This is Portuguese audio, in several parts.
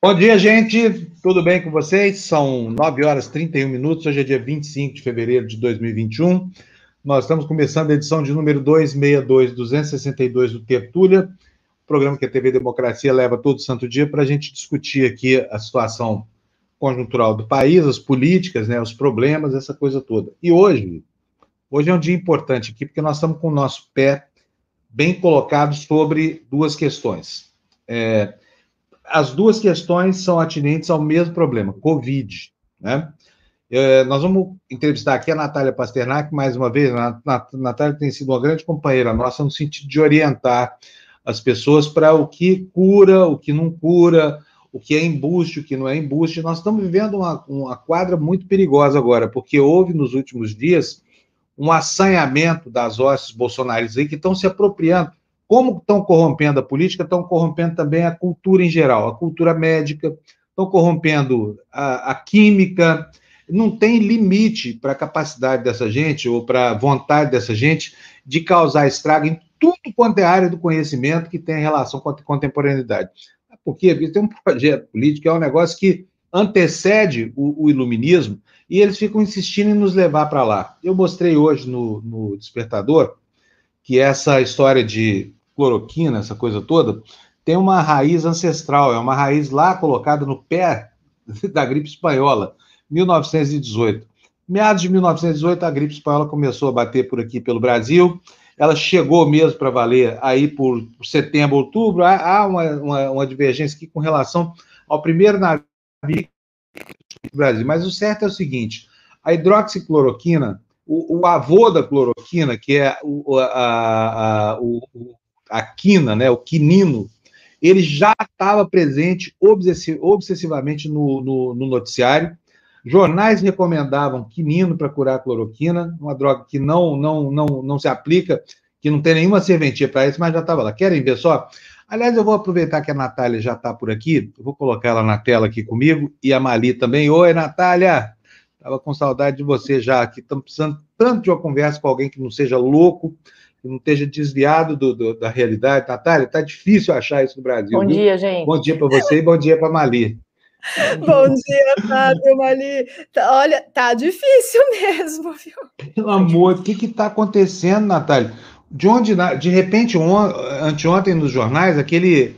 Bom dia, gente. Tudo bem com vocês? São 9 horas e 31 minutos. Hoje é dia 25 de fevereiro de 2021. Nós estamos começando a edição de número 262, 262 do Tertúlia, programa que a TV Democracia leva todo santo dia para a gente discutir aqui a situação conjuntural do país, as políticas, né, os problemas, essa coisa toda. E hoje, hoje é um dia importante aqui, porque nós estamos com o nosso pé bem colocado sobre duas questões. É, as duas questões são atinentes ao mesmo problema, Covid, né? É, nós vamos entrevistar aqui a Natália Pasternak, mais uma vez. A Natália tem sido uma grande companheira nossa no sentido de orientar as pessoas para o que cura, o que não cura, o que é embuste, o que não é embuste. Nós estamos vivendo uma, uma quadra muito perigosa agora, porque houve nos últimos dias um assanhamento das hostes bolsonaristas aí que estão se apropriando como estão corrompendo a política, estão corrompendo também a cultura em geral, a cultura médica, estão corrompendo a, a química. Não tem limite para a capacidade dessa gente ou para a vontade dessa gente de causar estrago em tudo quanto é área do conhecimento que tem relação com a contemporaneidade. Porque tem um projeto político, é um negócio que antecede o, o iluminismo e eles ficam insistindo em nos levar para lá. Eu mostrei hoje no, no Despertador que essa história de cloroquina, essa coisa toda, tem uma raiz ancestral, é uma raiz lá colocada no pé da gripe espanhola, 1918. Meados de 1918, a gripe espanhola começou a bater por aqui pelo Brasil. Ela chegou mesmo para valer aí por, setembro, outubro. Há, uma, uma, uma, divergência aqui com relação ao primeiro navio do Brasil. Mas o certo é o seguinte: a hidroxicloroquina, o, o avô da cloroquina, que é o, a, a, o, a quina, né, o quinino, ele já estava presente obsessivamente no, no, no, noticiário. Jornais recomendavam quinino para curar a cloroquina, uma droga que não, não, não, não se aplica, que não tem nenhuma serventia para isso, mas já estava lá. Querem ver só? Aliás, eu vou aproveitar que a Natália já está por aqui, vou colocar ela na tela aqui comigo, e a Mali também. Oi, Natália! Estava com saudade de você já aqui. Estamos precisando tanto de uma conversa com alguém que não seja louco, que não esteja desviado do, do, da realidade. Natália, está difícil achar isso no Brasil. Bom viu? dia, gente. Bom dia para você e bom dia para Mali. Bom dia, Fábio, Mali. Tá, olha, tá difícil mesmo, viu? Pelo amor, o que está acontecendo, Natália? De onde, de repente, on, anteontem nos jornais, aquele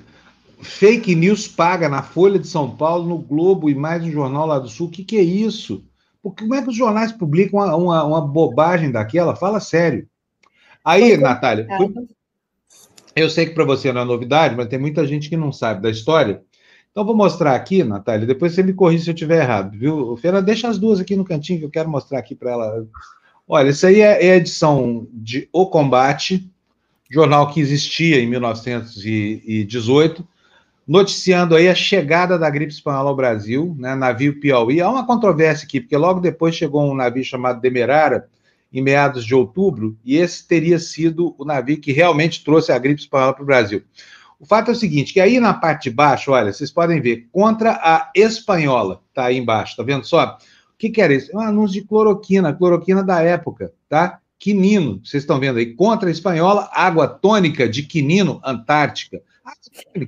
fake news paga na Folha de São Paulo, no Globo e mais um jornal lá do Sul. O que, que é isso? Porque como é que os jornais publicam uma, uma, uma bobagem daquela? Fala sério. Aí, Natália, eu sei que para você não é novidade, mas tem muita gente que não sabe da história. Então, vou mostrar aqui, Natália, depois você me corrige se eu estiver errado, viu? Fera, deixa as duas aqui no cantinho que eu quero mostrar aqui para ela. Olha, isso aí é, é a edição de O Combate, jornal que existia em 1918, noticiando aí a chegada da gripe espanhola ao Brasil, né, navio Piauí. Há uma controvérsia aqui, porque logo depois chegou um navio chamado Demerara, em meados de outubro, e esse teria sido o navio que realmente trouxe a gripe espanhola para o Brasil. O fato é o seguinte, que aí na parte de baixo, olha, vocês podem ver, contra a espanhola, tá aí embaixo, tá vendo só? O que, que era isso? É um anúncio de cloroquina, cloroquina da época, tá? Quinino, vocês estão vendo aí, contra a espanhola, água tônica de quinino, Antártica.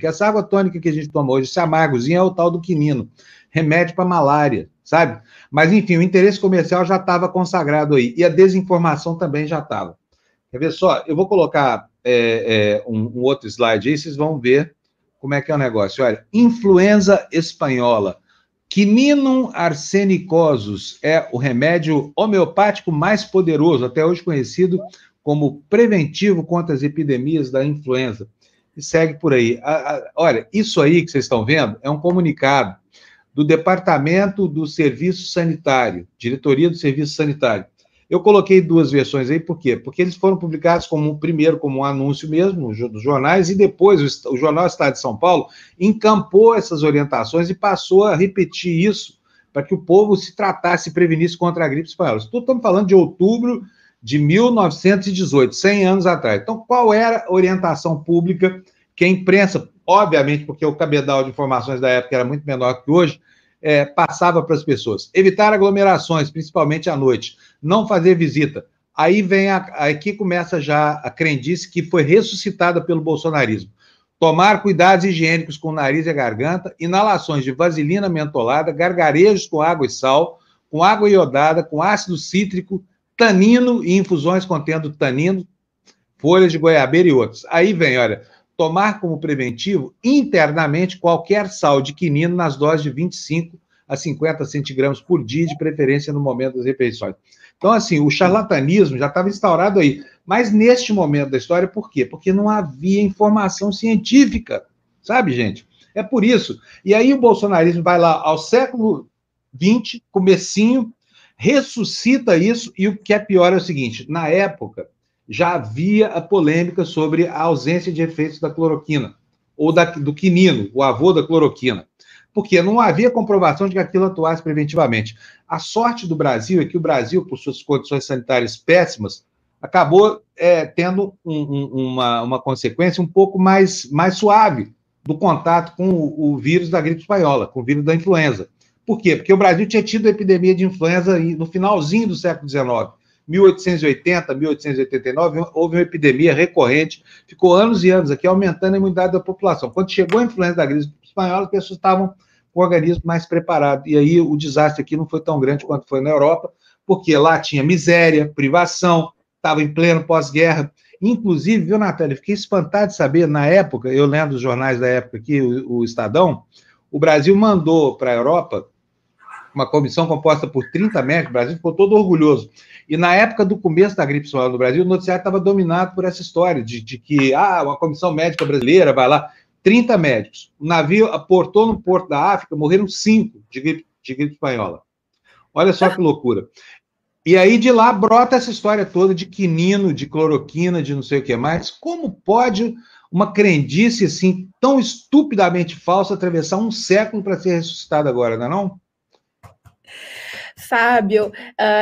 Essa água tônica que a gente toma hoje, esse amargozinho é o tal do quinino, remédio para malária, sabe? Mas, enfim, o interesse comercial já estava consagrado aí, e a desinformação também já estava. Quer ver só? Eu vou colocar é, é, um, um, outro slide aí, vocês vão ver como é que é o negócio. Olha, influenza espanhola. Quininum arsenicosus é o remédio homeopático mais poderoso, até hoje conhecido como preventivo contra as epidemias da influenza. E segue por aí. A, a, olha, isso aí que vocês estão vendo é um comunicado do Departamento do Serviço Sanitário, Diretoria do Serviço Sanitário. Eu coloquei duas versões aí, por quê? Porque eles foram publicados como primeiro como um anúncio mesmo dos jornais e depois o, o jornal Estado de São Paulo encampou essas orientações e passou a repetir isso para que o povo se tratasse e prevenisse contra a gripe espanhola. Estamos falando de outubro de 1918, 100 anos atrás. Então, qual era a orientação pública que a imprensa obviamente, porque o cabedal de informações da época era muito menor que hoje, é, passava para as pessoas. Evitar aglomerações, principalmente à noite. Não fazer visita. Aí vem a, aqui começa já a crendice que foi ressuscitada pelo bolsonarismo. Tomar cuidados higiênicos com o nariz e a garganta, inalações de vaselina mentolada, gargarejos com água e sal, com água iodada, com ácido cítrico, tanino e infusões contendo tanino, folhas de goiabeira e outros. Aí vem, olha, tomar como preventivo internamente qualquer sal de quinino nas doses de 25 a 50 centigramas por dia, de preferência no momento das refeições. Então, assim, o charlatanismo já estava instaurado aí. Mas neste momento da história, por quê? Porque não havia informação científica, sabe, gente? É por isso. E aí o bolsonarismo vai lá ao século XX, comecinho, ressuscita isso, e o que é pior é o seguinte: na época, já havia a polêmica sobre a ausência de efeitos da cloroquina, ou da, do quinino, o avô da cloroquina. Porque não havia comprovação de que aquilo atuasse preventivamente. A sorte do Brasil é que o Brasil, por suas condições sanitárias péssimas, acabou é, tendo um, um, uma, uma consequência um pouco mais, mais suave do contato com o, o, vírus da gripe espanhola, com o vírus da influenza. Por quê? Porque o Brasil tinha tido a epidemia de influenza no finalzinho do século XIX. 1880, 1889, houve uma epidemia recorrente, ficou anos e anos aqui aumentando a imunidade da população. Quando chegou a influenza da gripe espanhola, as pessoas estavam com o organismo mais preparado. E aí o desastre aqui não foi tão grande quanto foi na Europa, porque lá tinha miséria, privação, estava em pleno pós-guerra. Inclusive, viu, Natália? Fiquei espantado de saber, na época, eu lendo os jornais da época aqui, o, o Estadão, o Brasil mandou para a Europa uma comissão composta por 30 médicos, o Brasil ficou todo orgulhoso. E na época do começo da gripe espanhola no Brasil, o noticiário estava dominado por essa história de, de, que, ah, uma comissão médica brasileira vai lá, 30 médicos. O navio aportou no porto da África, morreram cinco de gripe, de gripe espanhola. Olha só que loucura. E aí de lá brota essa história toda de quinino, de cloroquina, de não sei o que mais. Como pode uma crendice assim tão estupidamente falsa atravessar um século para ser ressuscitada agora, não é não? Fábio, uh,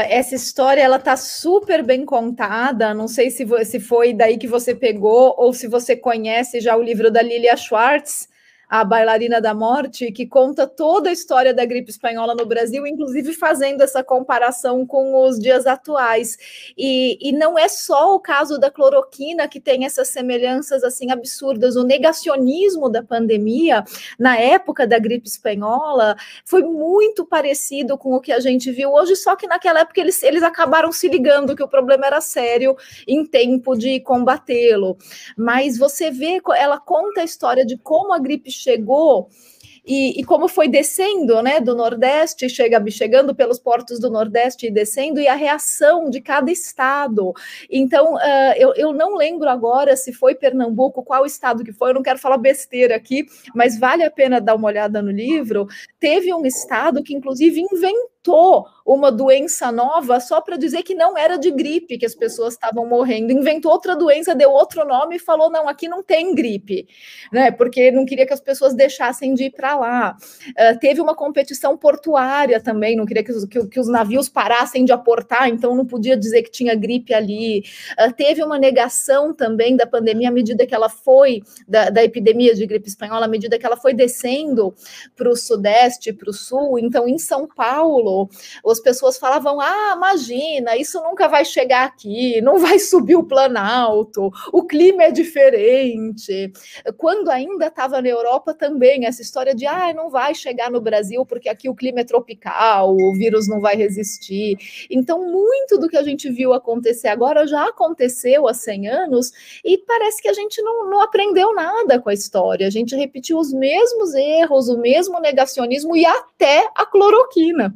essa história ela tá super bem contada. Não sei se, se foi daí que você pegou ou se você conhece já o livro da Lilia Schwartz, a Bailarina da Morte, que conta toda a história da gripe espanhola no Brasil, inclusive fazendo essa comparação com os dias atuais. E, e não é só o caso da cloroquina que tem essas semelhanças assim absurdas. O negacionismo da pandemia na época da gripe espanhola foi muito parecido com o que a gente viu hoje, só que naquela época eles, eles acabaram se ligando que o problema era sério em tempo de combatê-lo. Mas você vê, ela conta a história de como a gripe chegou e, e, como foi descendo né, do Nordeste, chega, chegando pelos portos do Nordeste e descendo, e a reação de cada estado. Então, uh, eu, eu não lembro agora se foi Pernambuco, qual estado que foi, eu não quero falar besteira aqui, mas vale a pena dar uma olhada no livro. Teve um estado que, inclusive, inventou uma doença nova só para dizer que não era de gripe que as pessoas estavam morrendo. Inventou outra doença, deu outro nome e falou: não, aqui não tem gripe, né? Porque não queria que as pessoas deixassem de ir para lá. Uh, teve uma competição portuária também, não queria que os, que, que os, navios parassem de aportar, então não podia dizer que tinha gripe ali. Uh, teve uma negação também da pandemia à medida que ela foi, da, da epidemia de gripe espanhola, à medida que ela foi descendo para o sudeste, para o sul. Então, em São Paulo, as pessoas falavam: ah, imagina, isso nunca vai chegar aqui, não vai subir o Planalto, o clima é diferente. Quando ainda estava na Europa também, essa história de ah, não vai chegar no Brasil porque aqui o clima é tropical, o vírus não vai resistir. Então, muito do que a gente viu acontecer agora já aconteceu há 100 anos e parece que a gente não, não aprendeu nada com a história. A gente repetiu os mesmos erros, o mesmo negacionismo e até a cloroquina.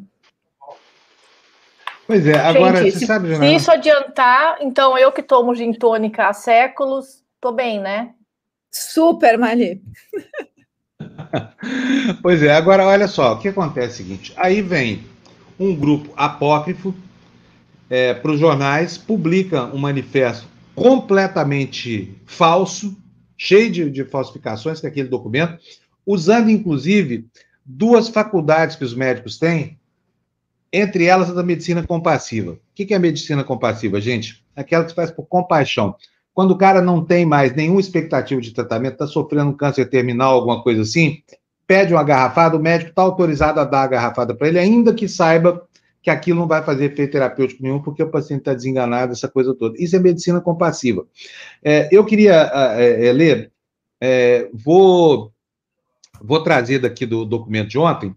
Pois é, agora Gente, você se, sabe, Se isso adiantar, então eu que tomo gin tônica há séculos, tô bem, né? Super, Mali. pois é, agora olha só, o que acontece é o seguinte: aí vem um grupo apócrifo é, para os jornais, publica um manifesto completamente falso, cheio de, de falsificações, que é aquele documento, usando inclusive duas faculdades que os médicos têm, entre elas a da medicina compassiva. O que é a medicina compassiva, gente? Aquela que se faz por compaixão. Quando o cara não tem mais nenhuma expectativa de tratamento, está sofrendo um câncer terminal, alguma coisa assim, pede uma garrafada, o médico está autorizado a dar a garrafada para ele, ainda que saiba que aquilo não vai fazer efeito terapêutico nenhum, porque o paciente está desenganado, essa coisa toda. Isso é medicina compassiva. É, eu queria é, é, ler é, vou, vou trazer daqui do documento de ontem,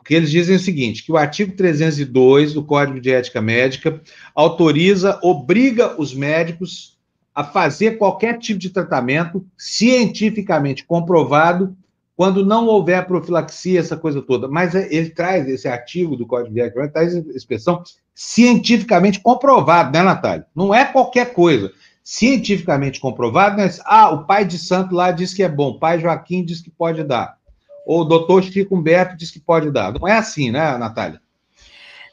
porque eles dizem o seguinte, que o artigo 302 do Código de Ética Médica autoriza, obriga os médicos a fazer qualquer tipo de tratamento cientificamente comprovado quando não houver profilaxia, essa coisa toda. Mas é, ele traz esse artigo do Código de Ética, traz a expressão cientificamente comprovado, né, Natália? Não é qualquer coisa. Cientificamente comprovado, né? Ah, o pai de santo lá diz que é bom, o pai Joaquim diz que pode dar. Ou o doutor Chico Humberto diz que pode dar. Não é assim, né, Natália?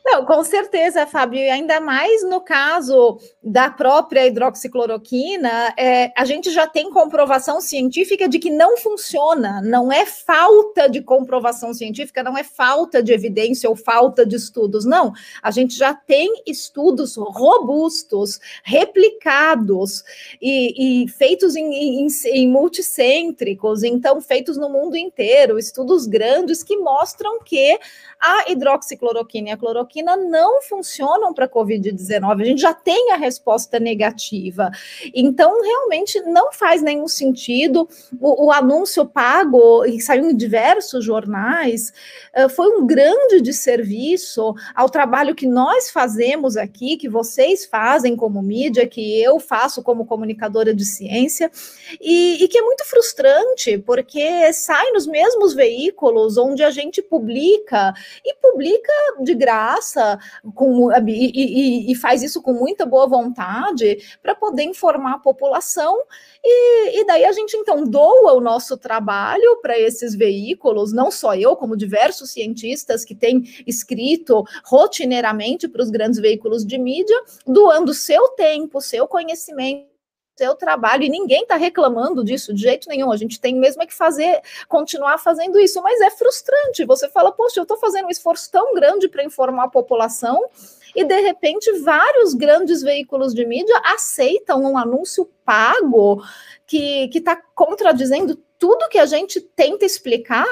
Não, com certeza, Fábio, e ainda mais no caso da própria hidroxicloroquina, é, a gente já tem comprovação científica de que não funciona, não é falta de comprovação científica, não é falta de evidência ou falta de estudos, não. A gente já tem estudos robustos, replicados e, e feitos em, em, em multicêntricos, então feitos no mundo inteiro, estudos grandes que mostram que a hidroxicloroquina e a cloroquina não funcionam para Covid-19. A gente já tem a resposta negativa. Então, realmente não faz nenhum sentido. O, o anúncio pago, e saiu em diversos jornais, uh, foi um grande desserviço ao trabalho que nós fazemos aqui, que vocês fazem como mídia, que eu faço como comunicadora de ciência, e, e que é muito frustrante, porque sai nos mesmos veículos onde a gente publica e publica de graça com, e, e, e faz isso com muita boa vontade para poder informar a população. E, e, daí a gente então doa o nosso trabalho para esses veículos, não só eu, como diversos cientistas que têm escrito rotineiramente para os grandes veículos de mídia, doando seu tempo, seu conhecimento seu trabalho e ninguém está reclamando disso de jeito nenhum. A gente tem mesmo é que fazer, continuar fazendo isso, mas é frustrante. Você fala, poxa, eu estou fazendo um esforço tão grande para informar a população e de repente vários grandes veículos de mídia aceitam um anúncio pago que está contradizendo tudo que a gente tenta explicar.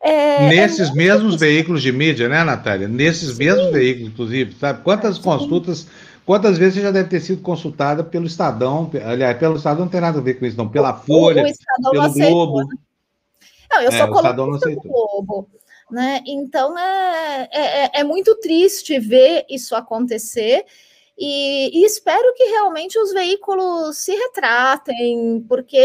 É, é Nesses é mesmos veículos de mídia, né, Natália? Nesses Sim. mesmos veículos, inclusive, sabe? Quantas Sim. consultas Quantas vezes você já deve ter sido consultada pelo Estadão? Aliás, pelo Estadão não tem nada a ver com isso, não. Pela Folha, o pelo Globo. Não, eu é, sou colunista do Globo. Né? Então é, é, é, é muito triste ver isso acontecer. E, e, espero que realmente os veículos se retratem, porque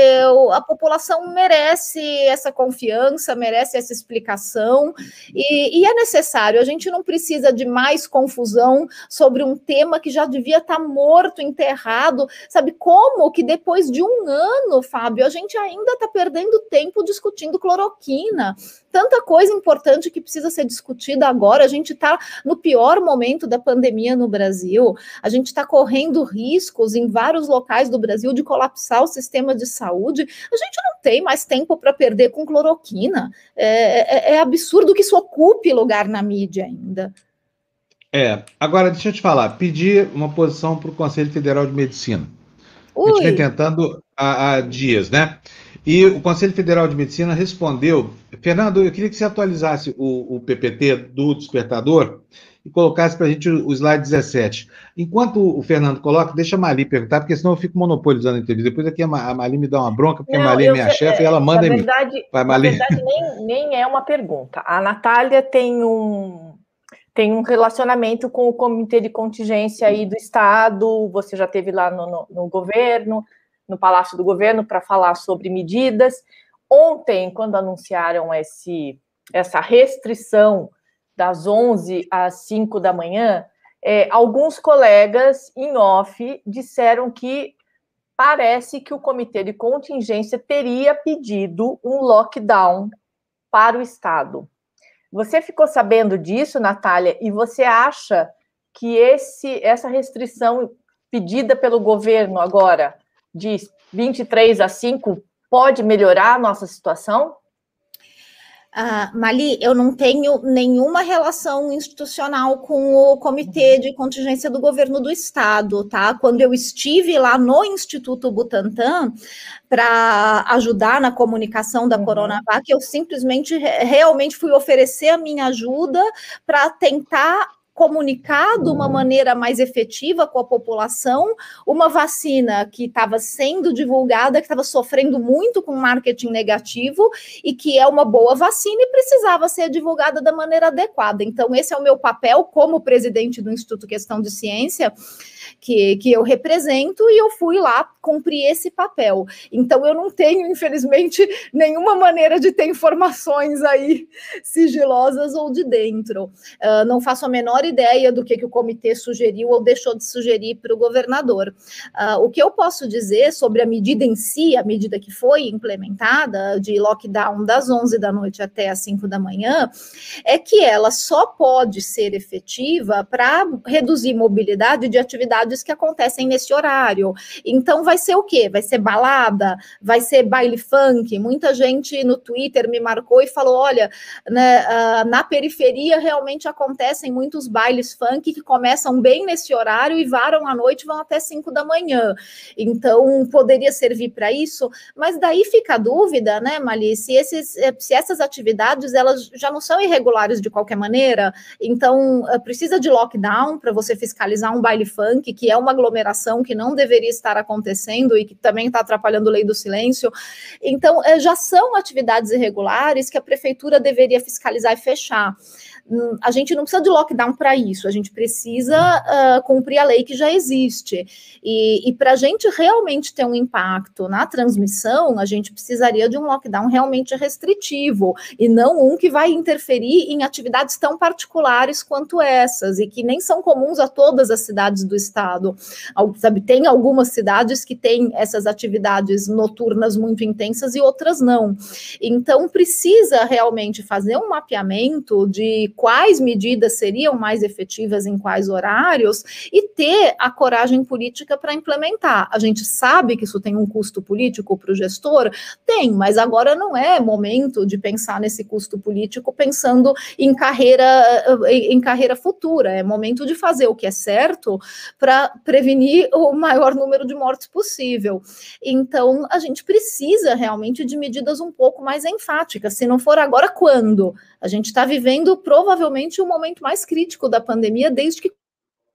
a população merece essa confiança, merece essa explicação, e, e, é necessário. A gente não precisa de mais confusão sobre um tema que já devia estar morto, enterrado. Sabe como que depois de um ano, Fábio, a gente ainda está perdendo tempo discutindo cloroquina? Tanta coisa importante que precisa ser discutida agora. A gente está no pior momento da pandemia no Brasil. A gente está correndo riscos em vários locais do Brasil de colapsar o sistema de saúde. A gente não tem mais tempo para perder com cloroquina. É, é, é absurdo que isso ocupe lugar na mídia ainda. É, agora deixa eu te falar, pedir uma posição para o Conselho Federal de Medicina. Ui. A gente vem tentando há, há dias, né? E o Conselho Federal de Medicina respondeu. Fernando, eu queria que você atualizasse o, o PPT do despertador e colocasse para a gente o, o slide 17. Enquanto o Fernando coloca, deixa a Mali perguntar, porque senão eu fico monopolizando a entrevista. Depois aqui a, Mali me dá uma bronca, porque Não, a Mali é minha chefe e ela manda em mim. Vai, na verdade, nem, nem é uma pergunta. A Natália tem um, tem um relacionamento com o comitê de contingência aí do Estado, você já teve lá no, no, no governo, no Palácio do Governo para falar sobre medidas. Ontem, quando anunciaram esse, essa restrição das 11 às 5 da manhã, é, alguns colegas em off disseram que parece que o comitê de contingência teria pedido um lockdown para o Estado. Você ficou sabendo disso, Natália, e você acha que esse, essa restrição pedida pelo governo agora de 23 a 5 pode melhorar a nossa situação? Uh, Mali, eu não tenho nenhuma relação institucional com o Comitê de Contingência do Governo do Estado, tá? Quando eu estive lá no Instituto Butantan para ajudar na comunicação da uhum. Coronavac, eu simplesmente realmente fui oferecer a minha ajuda para tentar comunicado uma maneira mais efetiva com a população, uma vacina que estava sendo divulgada, que estava sofrendo muito com marketing negativo e que é uma boa vacina e precisava ser divulgada da maneira adequada. Então, esse é o meu papel como presidente do Instituto Questão de Ciência que, que eu represento e eu fui lá cumprir esse papel. Então, eu não tenho, infelizmente, nenhuma maneira de ter informações aí sigilosas ou de dentro. Uh, não faço a menor ideia do que, que o comitê sugeriu ou deixou de sugerir para o governador. Uh, o que eu posso dizer sobre a medida em si, a medida que foi implementada, de lockdown das 11 da noite até as 5 da manhã, é que ela só pode ser efetiva para reduzir mobilidade de atividades que acontecem nesse horário. Então, vai ser o quê? Vai ser balada? Vai ser baile funk? Muita gente no Twitter me marcou e falou: olha, né, uh, na periferia realmente acontecem muitos bailes funk que começam bem nesse horário e varam à noite, vão até 5 da manhã. Então, poderia servir para isso, mas daí fica a dúvida, né, Mali, se, esses, eh, se essas atividades elas já não são irregulares de qualquer maneira, então eh, precisa de lockdown para você fiscalizar um baile funk, que é uma aglomeração que não deveria estar acontecendo e que também está atrapalhando a lei do silêncio. Então, eh, já são atividades irregulares que a prefeitura deveria fiscalizar e fechar. Hum, a gente não precisa de lockdown para isso, a gente precisa uh, cumprir a lei que já existe. E, e para a gente realmente ter um impacto na transmissão, a gente precisaria de um lockdown realmente restritivo e não um que vai interferir em atividades tão particulares quanto essas e que nem são comuns a todas as cidades do estado. Sabe, tem algumas cidades que têm essas atividades noturnas muito intensas e outras não. Então precisa realmente fazer um mapeamento de quais medidas seriam mais efetivas em quais horários e ter a coragem política para implementar. A gente sabe que isso tem um custo político para o gestor? Tem, mas agora não é momento de pensar nesse custo político pensando em carreira, em carreira futura, é momento de fazer o que é certo para prevenir o maior número de mortes possível. Então, a gente precisa realmente de medidas um pouco mais enfáticas. Se não for agora, quando? A gente está vivendo provavelmente o momento mais crítico da pandemia desde que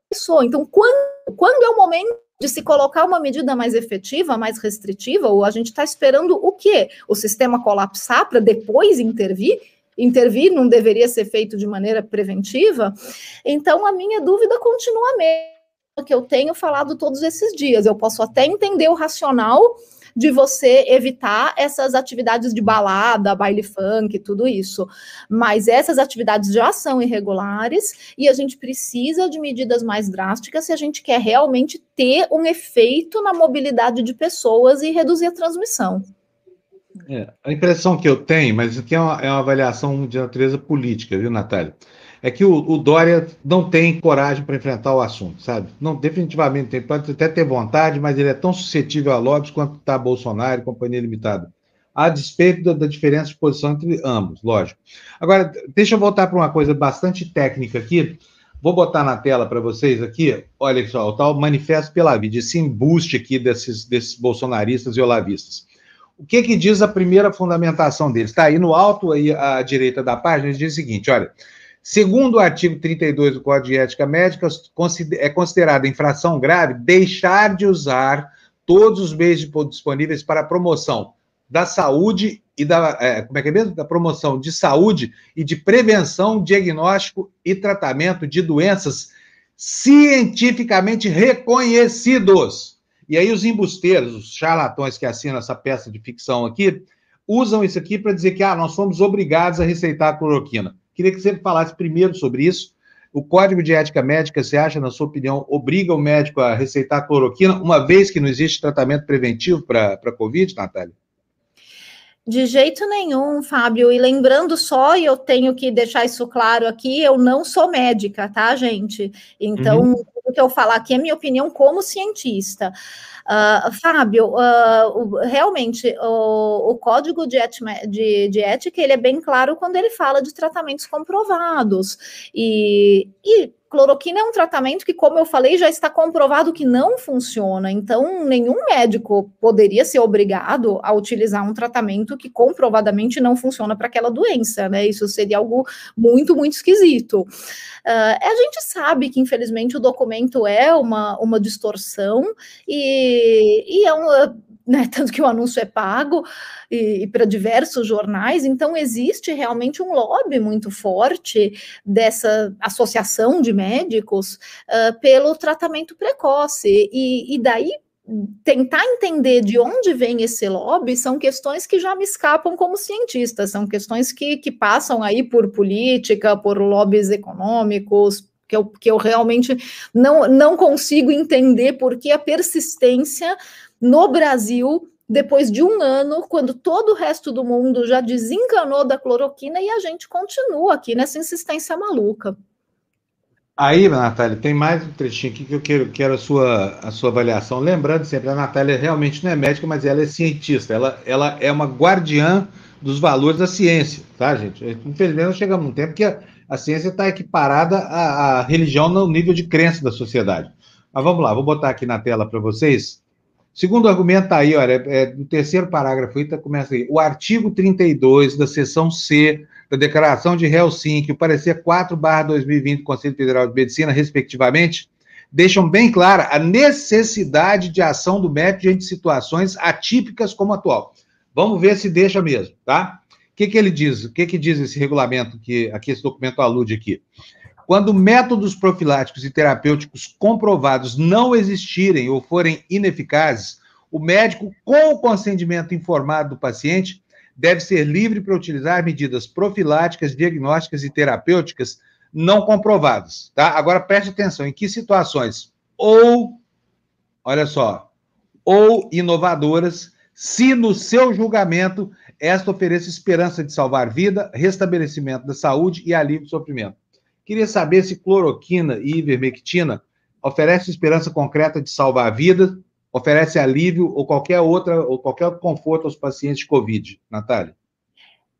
começou. Então, quando, quando é o momento de se colocar uma medida mais efetiva, mais restritiva, ou a gente está esperando o quê? O sistema colapsar para depois intervir? Intervir não deveria ser feito de maneira preventiva? Então, a minha dúvida continua a mesma que eu tenho falado todos esses dias. Eu posso até entender o racional de você evitar essas atividades de balada, baile funk, tudo isso. Mas essas atividades já são irregulares e a gente precisa de medidas mais drásticas se a gente quer realmente ter um efeito na mobilidade de pessoas e reduzir a transmissão. É, a impressão que eu tenho, mas isso aqui é uma, é uma avaliação de natureza política, viu, Natália? É que o, o Dória não tem coragem para enfrentar o assunto, sabe? Não, definitivamente tem, pode até ter vontade, mas ele é tão suscetível a lobbies quanto está Bolsonaro e Companhia Limitada. A despeito da, da, diferença de posição entre ambos, lógico. Agora, deixa eu voltar para uma coisa bastante técnica aqui. Vou botar na tela para vocês aqui, olha só, o tal Manifesto pela Vida, esse embuste aqui desses, desses bolsonaristas e olavistas. O que, que diz a primeira fundamentação deles? Está aí no alto, aí à direita da página, ele diz o seguinte: olha, Segundo o artigo 32 do Código de Ética Médica, é considerada infração grave deixar de usar todos os meios disponíveis para a promoção da saúde e da, é, como é que é mesmo? Da promoção de saúde e de prevenção, diagnóstico e tratamento de doenças cientificamente reconhecidos. E aí os embusteiros, os charlatões que assinam essa peça de ficção aqui, usam isso aqui para dizer que ah, nós somos obrigados a receitar a cloroquina. Queria que você falasse primeiro sobre isso. O Código de Ética Médica, você acha, na sua opinião, obriga o médico a receitar cloroquina, uma vez que não existe tratamento preventivo para a Covid, Natália? De jeito nenhum, Fábio. E lembrando só, e eu tenho que deixar isso claro aqui, eu não sou médica, tá, gente? Então, uhum. o que eu falar aqui é minha opinião como cientista. Uh, Fábio, uh, realmente, o, o código de, de, de, ética, ele é bem claro quando ele fala de tratamentos comprovados. E, e cloroquina é um tratamento que, como eu falei, já está comprovado que não funciona. Então, nenhum médico poderia ser obrigado a utilizar um tratamento que comprovadamente não funciona para aquela doença, né? Isso seria algo muito, muito esquisito. Uh, a gente sabe que, infelizmente, o documento é uma, uma distorção e, e é um né, tanto que o anúncio é pago e, e para diversos jornais, então existe realmente um lobby muito forte dessa associação de médicos uh, pelo tratamento precoce, e, e daí tentar entender de onde vem esse lobby são questões que já me escapam como cientista, são questões que, que passam aí por política, por lobbies econômicos, que eu, que eu realmente não, não consigo entender porque a persistência no Brasil, depois de um ano, quando todo o resto do mundo já desencanou da cloroquina e a gente continua aqui nessa insistência maluca. Aí, Natália, tem mais um trechinho aqui que eu quero, quero a, sua, a sua avaliação. Lembrando sempre, a Natália realmente não é médica, mas ela é cientista. Ela, ela é uma guardiã dos valores da ciência, tá, gente? Infelizmente, nós chegamos num tempo que a, a ciência está equiparada à, à religião no nível de crença da sociedade. Mas vamos lá, vou botar aqui na tela para vocês Segundo argumento está aí, olha, é, no terceiro parágrafo, aí, tá, começa aí. O artigo 32 da seção C da Declaração de Helsinki, o parecer 4 2020 do Conselho Federal de Medicina, respectivamente, deixam bem clara a necessidade de ação do médico diante de situações atípicas como a atual. Vamos ver se deixa mesmo, tá? O que, que ele diz? O que, que diz esse regulamento que aqui esse documento alude aqui? Quando métodos profiláticos e terapêuticos comprovados não existirem ou forem ineficazes, o médico, com o consentimento informado do paciente, deve ser livre para utilizar medidas profiláticas, diagnósticas e terapêuticas não comprovadas, tá? Agora preste atenção, em que situações? Ou, olha só, ou inovadoras, se no seu julgamento esta ofereça esperança de salvar vida, restabelecimento da saúde e alívio do sofrimento. Queria saber se cloroquina e ivermectina oferece esperança concreta de salvar a vida, oferece alívio ou qualquer outra ou qualquer conforto aos pacientes de Covid, Natália?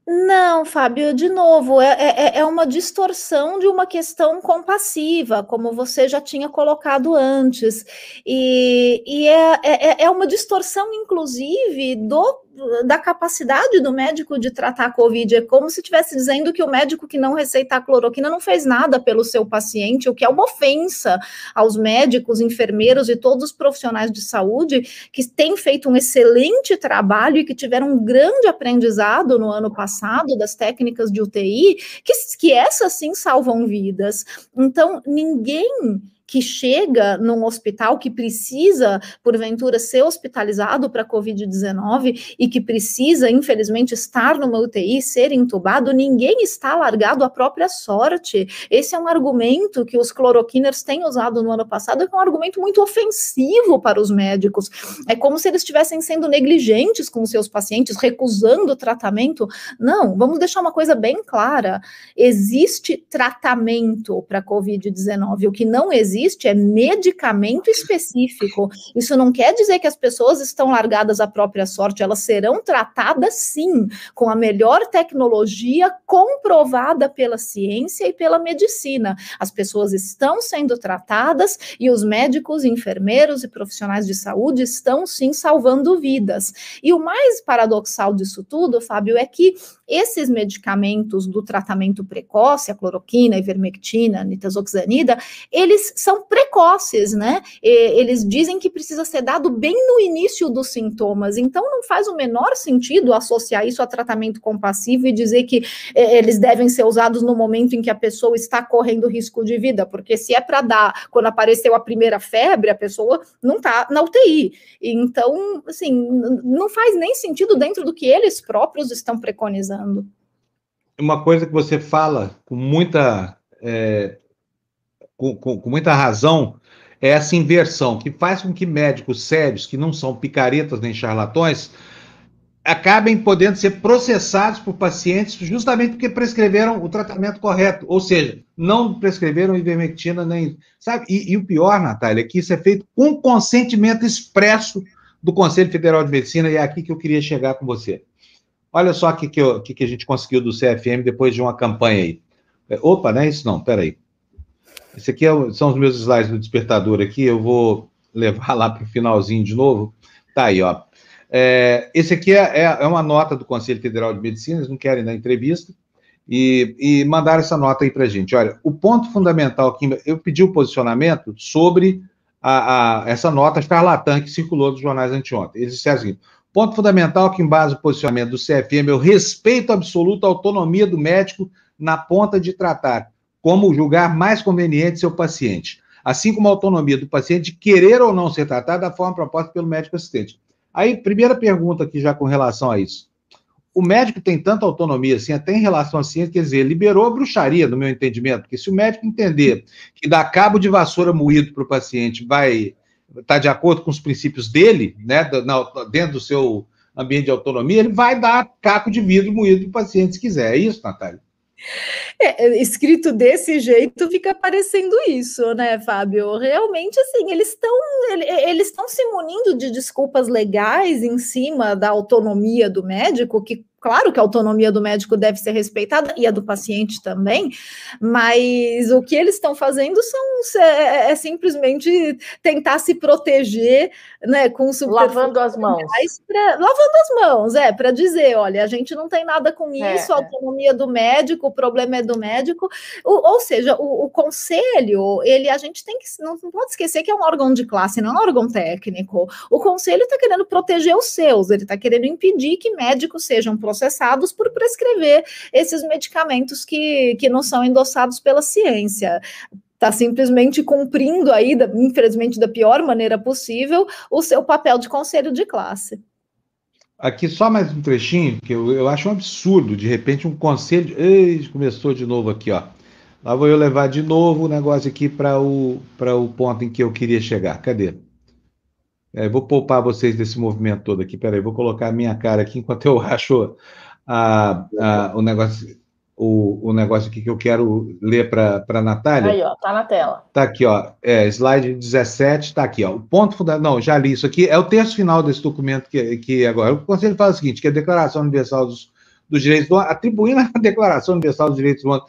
Não, Fábio, de novo, é, é, é, uma distorção de uma questão compassiva, como você já tinha colocado antes. E, e é, é, é uma distorção, inclusive, do da capacidade do médico de tratar a Covid. É como se estivesse dizendo que o médico que não receitar cloroquina não fez nada pelo seu paciente, o que é uma ofensa aos médicos, enfermeiros e todos os profissionais de saúde que têm feito um excelente trabalho e que tiveram um grande aprendizado no ano passado das técnicas de UTI, que, que essas sim salvam vidas. Então, ninguém que chega num hospital que precisa, porventura, ser hospitalizado para Covid-19 e que precisa, infelizmente, estar numa UTI, ser entubado, ninguém está largado à própria sorte. Esse é um argumento que os cloroquiners têm usado no ano passado, que é um argumento muito ofensivo para os médicos. É como se eles estivessem sendo negligentes com seus pacientes, recusando o tratamento. Não, vamos deixar uma coisa bem clara: existe tratamento para Covid-19. O que não existe existe é medicamento específico. Isso não quer dizer que as pessoas estão largadas à própria sorte, elas serão tratadas sim, com a melhor tecnologia comprovada pela ciência e pela medicina. As pessoas estão sendo tratadas e os médicos, enfermeiros e profissionais de saúde estão sim salvando vidas. E o mais paradoxal disso tudo, Fábio, é que esses medicamentos do tratamento precoce, a cloroquina, a ivermectina, a nitazoxanida, eles são precoces, né? Eles dizem que precisa ser dado bem no início dos sintomas, então não faz o menor sentido associar isso a tratamento compassivo e dizer que é, eles devem ser usados no momento em que a pessoa está correndo risco de vida, porque se é para dar quando apareceu a primeira febre, a pessoa não está na UTI. Então, assim, não faz nem sentido dentro do que eles próprios estão preconizando. Uma coisa que você fala com muita, é, com, com, muita razão é essa inversão, que faz com que médicos sérios, que não são picaretas nem charlatões, acabem podendo ser processados por pacientes justamente porque prescreveram o tratamento correto, ou seja, não prescreveram ivermectina nem, sabe? E, e, o pior, Natália, é que isso é feito com consentimento expresso do Conselho Federal de Medicina e é aqui que eu queria chegar com você. Olha só o que, que, que, a gente conseguiu do CFM depois de uma campanha aí. É, opa, não é isso não, peraí. Esse aqui é, são os meus slides do despertador aqui, eu vou levar lá para o finalzinho de novo. Tá aí, ó. É, esse aqui é, é, é, uma nota do Conselho Federal de Medicina, eles não querem dar entrevista, e, e mandaram essa nota aí para a gente. Olha, o ponto fundamental aqui, eu pedi o posicionamento sobre a, a, essa nota charlatã que circulou dos jornais anteontem. Eles disseram seguinte: ponto fundamental que embasa o posicionamento do CFM é o respeito absoluto à autonomia do médico na ponta de tratar, como julgar mais conveniente seu paciente, assim como a autonomia do paciente de querer ou não ser tratado da forma proposta pelo médico assistente. Aí, primeira pergunta aqui já com relação a isso o médico tem tanta autonomia assim, até em relação à ciência, quer dizer, liberou a bruxaria, no meu entendimento, porque se o médico entender que dar cabo de vassoura moído para o paciente vai estar tá de acordo com os princípios dele, né, dentro do seu ambiente de autonomia, ele vai dar caco de vidro moído para o paciente se quiser. É isso, Natália? É, é, escrito desse jeito fica parecendo isso, né, Fábio? Realmente, assim, eles estão eles estão se munindo de desculpas legais em cima da autonomia do médico, que Claro que a autonomia do médico deve ser respeitada e a do paciente também, mas o que eles estão fazendo são é, é simplesmente tentar se proteger, né, com lavando as mãos, pra, lavando as mãos, é para dizer, olha, a gente não tem nada com é, isso, a é. autonomia do médico, o problema é do médico, o, ou seja, o, o, conselho, ele a gente tem que não, não pode esquecer que é um órgão de classe, não é um órgão técnico. O conselho está querendo proteger os seus, ele está querendo impedir que médicos sejam processados por prescrever esses medicamentos que, que não são endossados pela ciência está simplesmente cumprindo aí, infelizmente, da pior maneira possível, o seu papel de conselho de classe. Aqui só mais um trechinho, que eu, eu acho um absurdo, de repente um conselho. Ei, começou de novo aqui, ó. Lá vou eu levar de novo o negócio aqui para o, o ponto em que eu queria chegar. Cadê? É, vou poupar vocês desse movimento todo aqui. Peraí, vou colocar a minha cara aqui enquanto eu acho a, a, o negócio. O, o negócio aqui que eu quero ler para a Natália. Aí, ó, tá na tela. Tá aqui, ó. É, slide 17, tá aqui, ó. O ponto fundamental. Não, já li isso aqui. É o texto final desse documento que, que agora. O Conselho fala o seguinte: que a Declaração Universal dos, dos Direitos do atribuindo a Declaração Universal dos Direitos do Homem,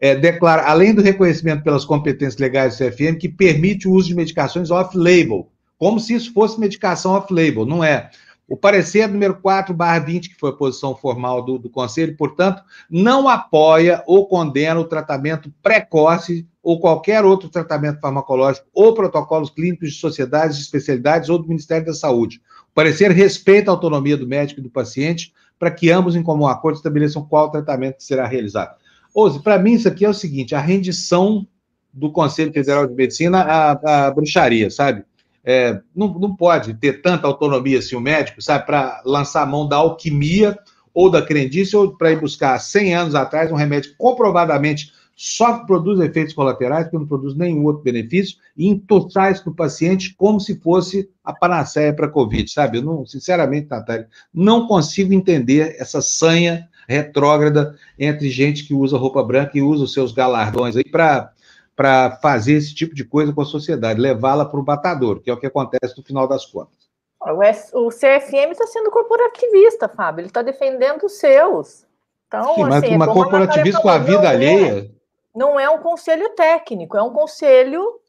é, declara, além do reconhecimento pelas competências legais do CFM, que permite o uso de medicações off-label como se isso fosse medicação off-label, não é. O parecer número 4, barra 20, que foi a posição formal do, do Conselho, portanto, não apoia ou condena o tratamento precoce ou qualquer outro tratamento farmacológico ou protocolos clínicos de sociedades, de especialidades ou do Ministério da Saúde. O parecer respeita a autonomia do médico e do paciente para que ambos, em comum acordo, estabeleçam qual tratamento será realizado. Ose, para mim, isso aqui é o seguinte: a rendição do Conselho Federal de Medicina à, à bruxaria, sabe? É, não, não pode ter tanta autonomia assim o médico, sabe, para lançar a mão da alquimia ou da crendice, ou para ir buscar 100 anos atrás um remédio comprovadamente só produz efeitos colaterais, que não produz nenhum outro benefício, e entossar isso no paciente como se fosse a panaceia para a Covid, sabe? Eu não, sinceramente, Natália, não consigo entender essa sanha retrógrada entre gente que usa roupa branca e usa os seus galardões aí para para fazer esse tipo de coisa com a sociedade, levá-la para o batador, que é o que acontece no final das contas. O, CFM está sendo corporativista, Fábio, ele está defendendo os seus. Então, Sim, mas assim, uma é corporativista com a vida alheia. É, não é um conselho técnico, é um conselho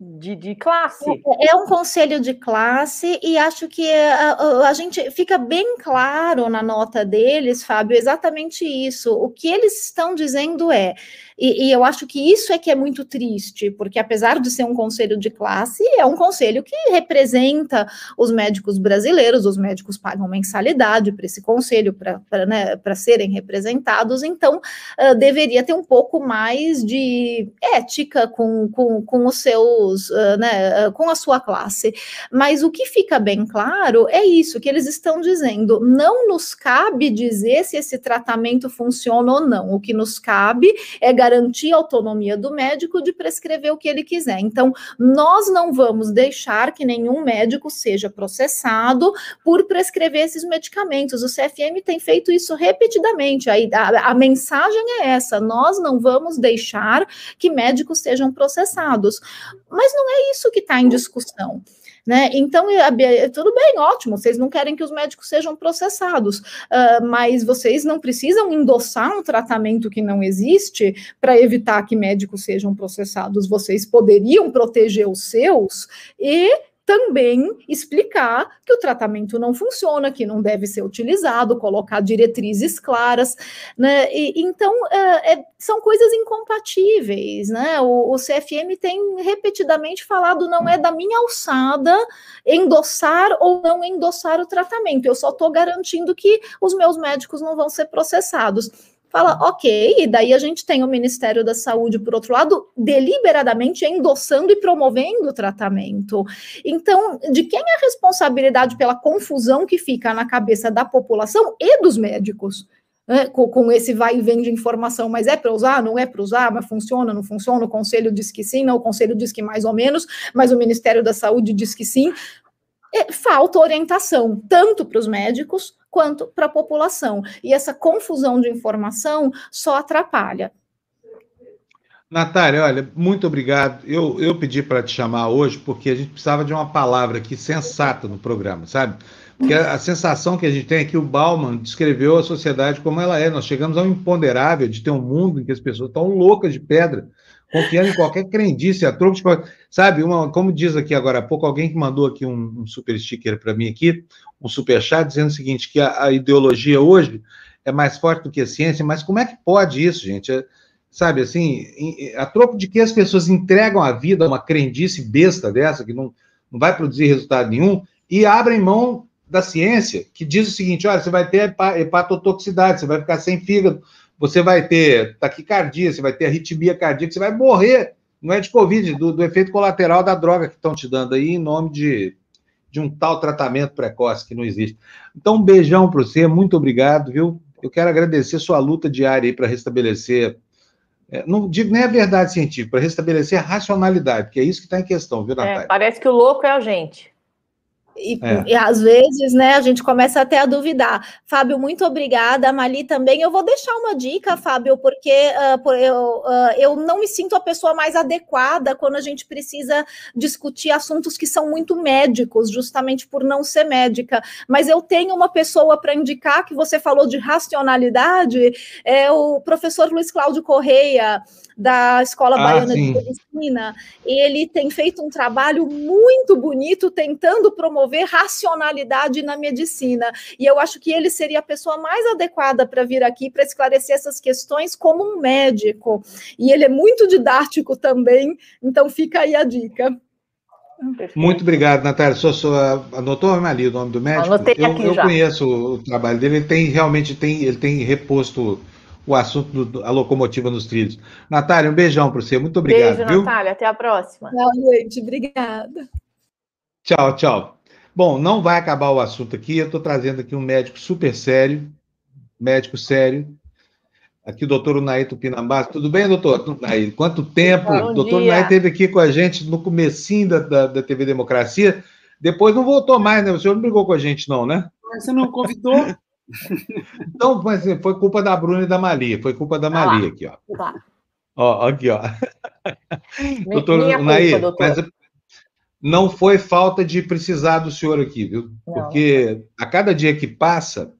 de, de, classe. É, é um conselho de classe e acho que a, a, a, gente fica bem claro na nota deles, Fábio, exatamente isso. O que eles estão dizendo é e, e, eu acho que isso é que é muito triste, porque apesar de ser um conselho de classe, é um conselho que representa os médicos brasileiros, os médicos pagam mensalidade para esse conselho, para né, serem representados, então uh, deveria ter um pouco mais de ética com, com, com os seus, uh, né, uh, com a sua classe. Mas o que fica bem claro é isso que eles estão dizendo: não nos cabe dizer se esse tratamento funciona ou não. O que nos cabe é garantir a autonomia do médico de prescrever o que ele quiser. Então, nós não vamos deixar que nenhum médico seja processado por prescrever esses medicamentos. O CFM tem feito isso repetidamente. A, a, a mensagem é essa: nós não vamos deixar que médicos sejam processados. Mas não é isso que está em discussão. Né? Então, tudo bem, ótimo, vocês não querem que os médicos sejam processados, uh, mas vocês não precisam endossar um tratamento que não existe para evitar que médicos sejam processados. Vocês poderiam proteger os seus e também explicar que o tratamento não funciona, que não deve ser utilizado, colocar diretrizes claras, né? E, então é, é, são coisas incompatíveis, né? O, o, CFM tem repetidamente falado não é da minha alçada endossar ou não endossar o tratamento. Eu só estou garantindo que os meus médicos não vão ser processados fala, ok, e daí a gente tem o Ministério da Saúde, por outro lado, deliberadamente endossando e promovendo o tratamento. Então, de quem é a responsabilidade pela confusão que fica na cabeça da população e dos médicos? É, com, com, esse vai e vem de informação, mas é para usar, não é para usar, mas funciona, não funciona, o conselho diz que sim, não, o conselho diz que mais ou menos, mas o Ministério da Saúde diz que sim. É, falta orientação, tanto para os médicos quanto para a população. E essa confusão de informação só atrapalha. Natália, olha, muito obrigado. Eu, eu pedi para te chamar hoje porque a gente precisava de uma palavra aqui sensata no programa, sabe? Porque a, a sensação que a gente tem é que o Bauman descreveu a sociedade como ela é. Nós chegamos a um imponderável de ter um mundo em que as pessoas estão loucas de pedra, confiando em qualquer crendice, a troco de. Sabe, uma, como diz aqui agora há pouco, alguém que mandou aqui um, um super sticker para mim aqui, um superchat dizendo o seguinte, que a, a, ideologia hoje é mais forte do que a ciência, mas como é que pode isso, gente? É, sabe, assim, a troco de que as pessoas entregam a vida a uma crendice besta dessa, que não, não vai produzir resultado nenhum, e abrem mão da ciência, que diz o seguinte, olha, você vai ter hepatotoxicidade, você vai ficar sem fígado, você vai ter taquicardia, você vai ter arritmia cardíaca, você vai morrer, não é de Covid, do, do efeito colateral da droga que estão te dando aí em nome de de um tal tratamento precoce que não existe. Então, um beijão para você, muito obrigado, viu? Eu quero agradecer sua luta diária aí para restabelecer, é, não digo nem a verdade científica, para restabelecer a racionalidade, que é isso que está em questão, viu, é, Natália? É, parece que o louco é a gente. E, é. e, às vezes, né, a gente começa até a duvidar. Fábio, muito obrigada. Mali também. Eu vou deixar uma dica, Fábio, porque uh, eu, uh, eu não me sinto a pessoa mais adequada quando a gente precisa discutir assuntos que são muito médicos, justamente por não ser médica. Mas eu tenho uma pessoa para indicar que você falou de racionalidade, é o professor Luiz Cláudio Correia da Escola ah, Baiana sim. de Medicina. Ele tem feito um trabalho muito bonito tentando promover racionalidade na medicina. E eu acho que ele seria a pessoa mais adequada para vir aqui para esclarecer essas questões como um médico. E ele é muito didático também, então fica aí a dica. Muito obrigado, Natália. Só, só anotou ali o nome do médico? Anotei eu, eu conheço o trabalho dele, ele tem realmente tem, ele tem reposto o assunto da locomotiva nos trilhos. Natália, um beijão para você. Muito obrigado. Beijo, viu? Natália. Até a próxima. Boa noite. Obrigada. Tchau, tchau. Bom, não vai acabar o assunto aqui. Eu estou trazendo aqui um médico super sério, médico sério. Aqui o doutor Unai Tupinambás. Tudo bem, doutor? Unai, quanto tempo? o doutor dia. Unai esteve aqui com a gente no comecinho da, da, da, TV Democracia. Depois não voltou mais, né? O senhor não brigou com a gente, não, né? Você não convidou? Então, mas foi culpa da Bruna e da Malia, foi culpa da Malia aqui, ó. Tá. Ó, aqui, ó. doutor Nair, mas não foi falta de precisar do senhor aqui, viu? Não. Porque a cada dia que passa,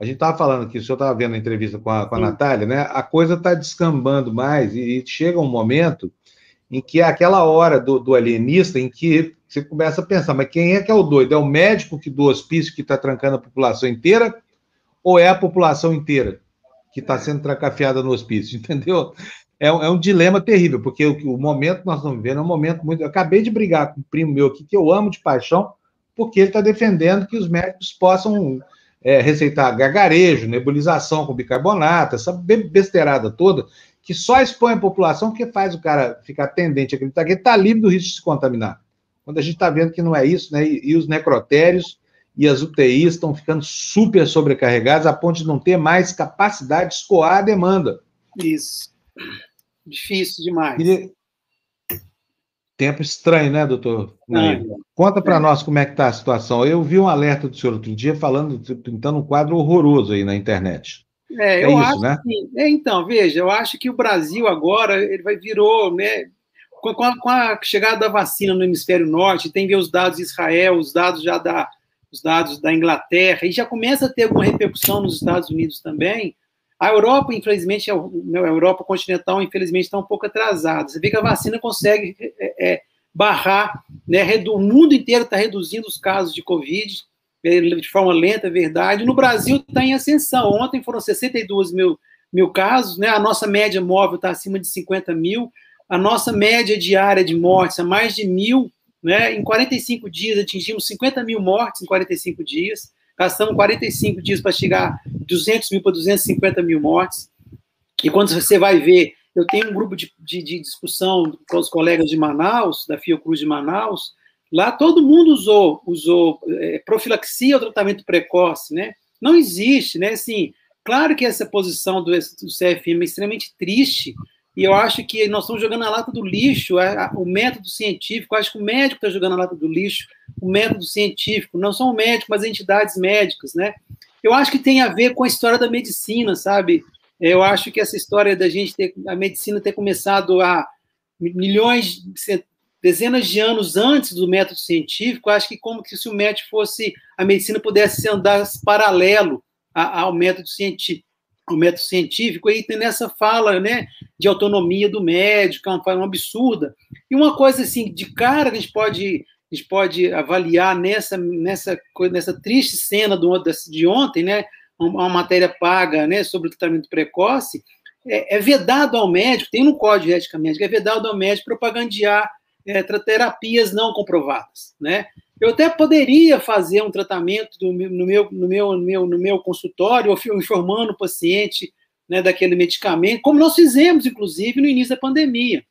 a gente estava falando aqui, o senhor estava vendo a entrevista com a, com a Natália, né? A coisa está descambando mais e, e, chega um momento em que é aquela hora do, do alienista em que você começa a pensar, mas quem é que é o doido? É o médico que do hospício que está trancando a população inteira ou é a população inteira que está sendo trancafiada no hospício, entendeu? É um, é um dilema terrível, porque o, o, momento que nós estamos vivendo é um momento muito. Eu acabei de brigar com um primo meu aqui, que eu amo de paixão, porque ele está defendendo que os médicos possam é, receitar gargarejo, nebulização com bicarbonato, essa besteirada toda, que só expõe a população, que faz o cara ficar tendente a acreditar que ele está livre do risco de se contaminar. Quando a gente está vendo que não é isso, né? E, e os necrotérios e as UTIs estão ficando super sobrecarregadas a ponto de não ter mais capacidade de escoar a demanda. Isso. Difícil demais. Tempo estranho, né, doutor? Ah, Conta para é. nós como é que está a situação. Eu vi um alerta do senhor outro dia falando, pintando um quadro horroroso aí na internet. É, é eu isso, acho né? Que, é, então, veja, eu acho que o Brasil agora ele vai virou, né? com a, com a, chegada da vacina no hemisfério norte, tem ver os dados de Israel, os dados já da, os dados da Inglaterra, e já começa a ter alguma repercussão nos Estados Unidos também. A Europa, infelizmente, a Europa continental, infelizmente, está um pouco atrasada. Você vê que a vacina consegue é, é, barrar, né, o mundo inteiro está reduzindo os casos de Covid é, de forma lenta, é verdade. No Brasil está em ascensão. Ontem foram 62 mil, mil casos, né? a nossa média móvel está acima de 50 mil, a nossa média diária de mortes é mais de mil. Né? Em 45 dias atingimos 50 mil mortes em 45 dias. Gastamos 45 dias para chegar 200 mil para 250 mil mortes. E quando você vai ver, eu tenho um grupo de, de, de discussão com os colegas de Manaus, da Fiocruz de Manaus, lá todo mundo usou, usou é, profilaxia ou tratamento precoce, né? Não existe, né? Assim, claro que essa posição do, do CFM é extremamente triste, e eu acho que nós estamos jogando a lata do lixo, é, o método científico, acho que o médico está jogando a lata do lixo, o método científico, não são o médico, mas entidades médicas, né? Eu acho que tem a ver com a história da medicina, sabe? Eu acho que essa história da gente ter, a medicina ter começado há milhões, dezenas de anos antes do método científico, acho que como que se o método fosse, a medicina pudesse andar paralelo ao método científico o método científico, e tem nessa fala né, de autonomia do médico, é uma fala absurda. E uma coisa assim, de cara que a gente pode, a gente pode avaliar nessa, nessa, nessa triste cena do, de ontem, né, uma, matéria paga né, sobre o tratamento precoce, é, é, vedado ao médico, tem no Código de Ética Médica, é vedado ao médico propagandear é, terapias não comprovadas. Né? Eu até poderia fazer um tratamento do, no, meu, no, meu, no, meu, no meu consultório, informando o paciente né, daquele medicamento, como nós fizemos, inclusive, no início da pandemia.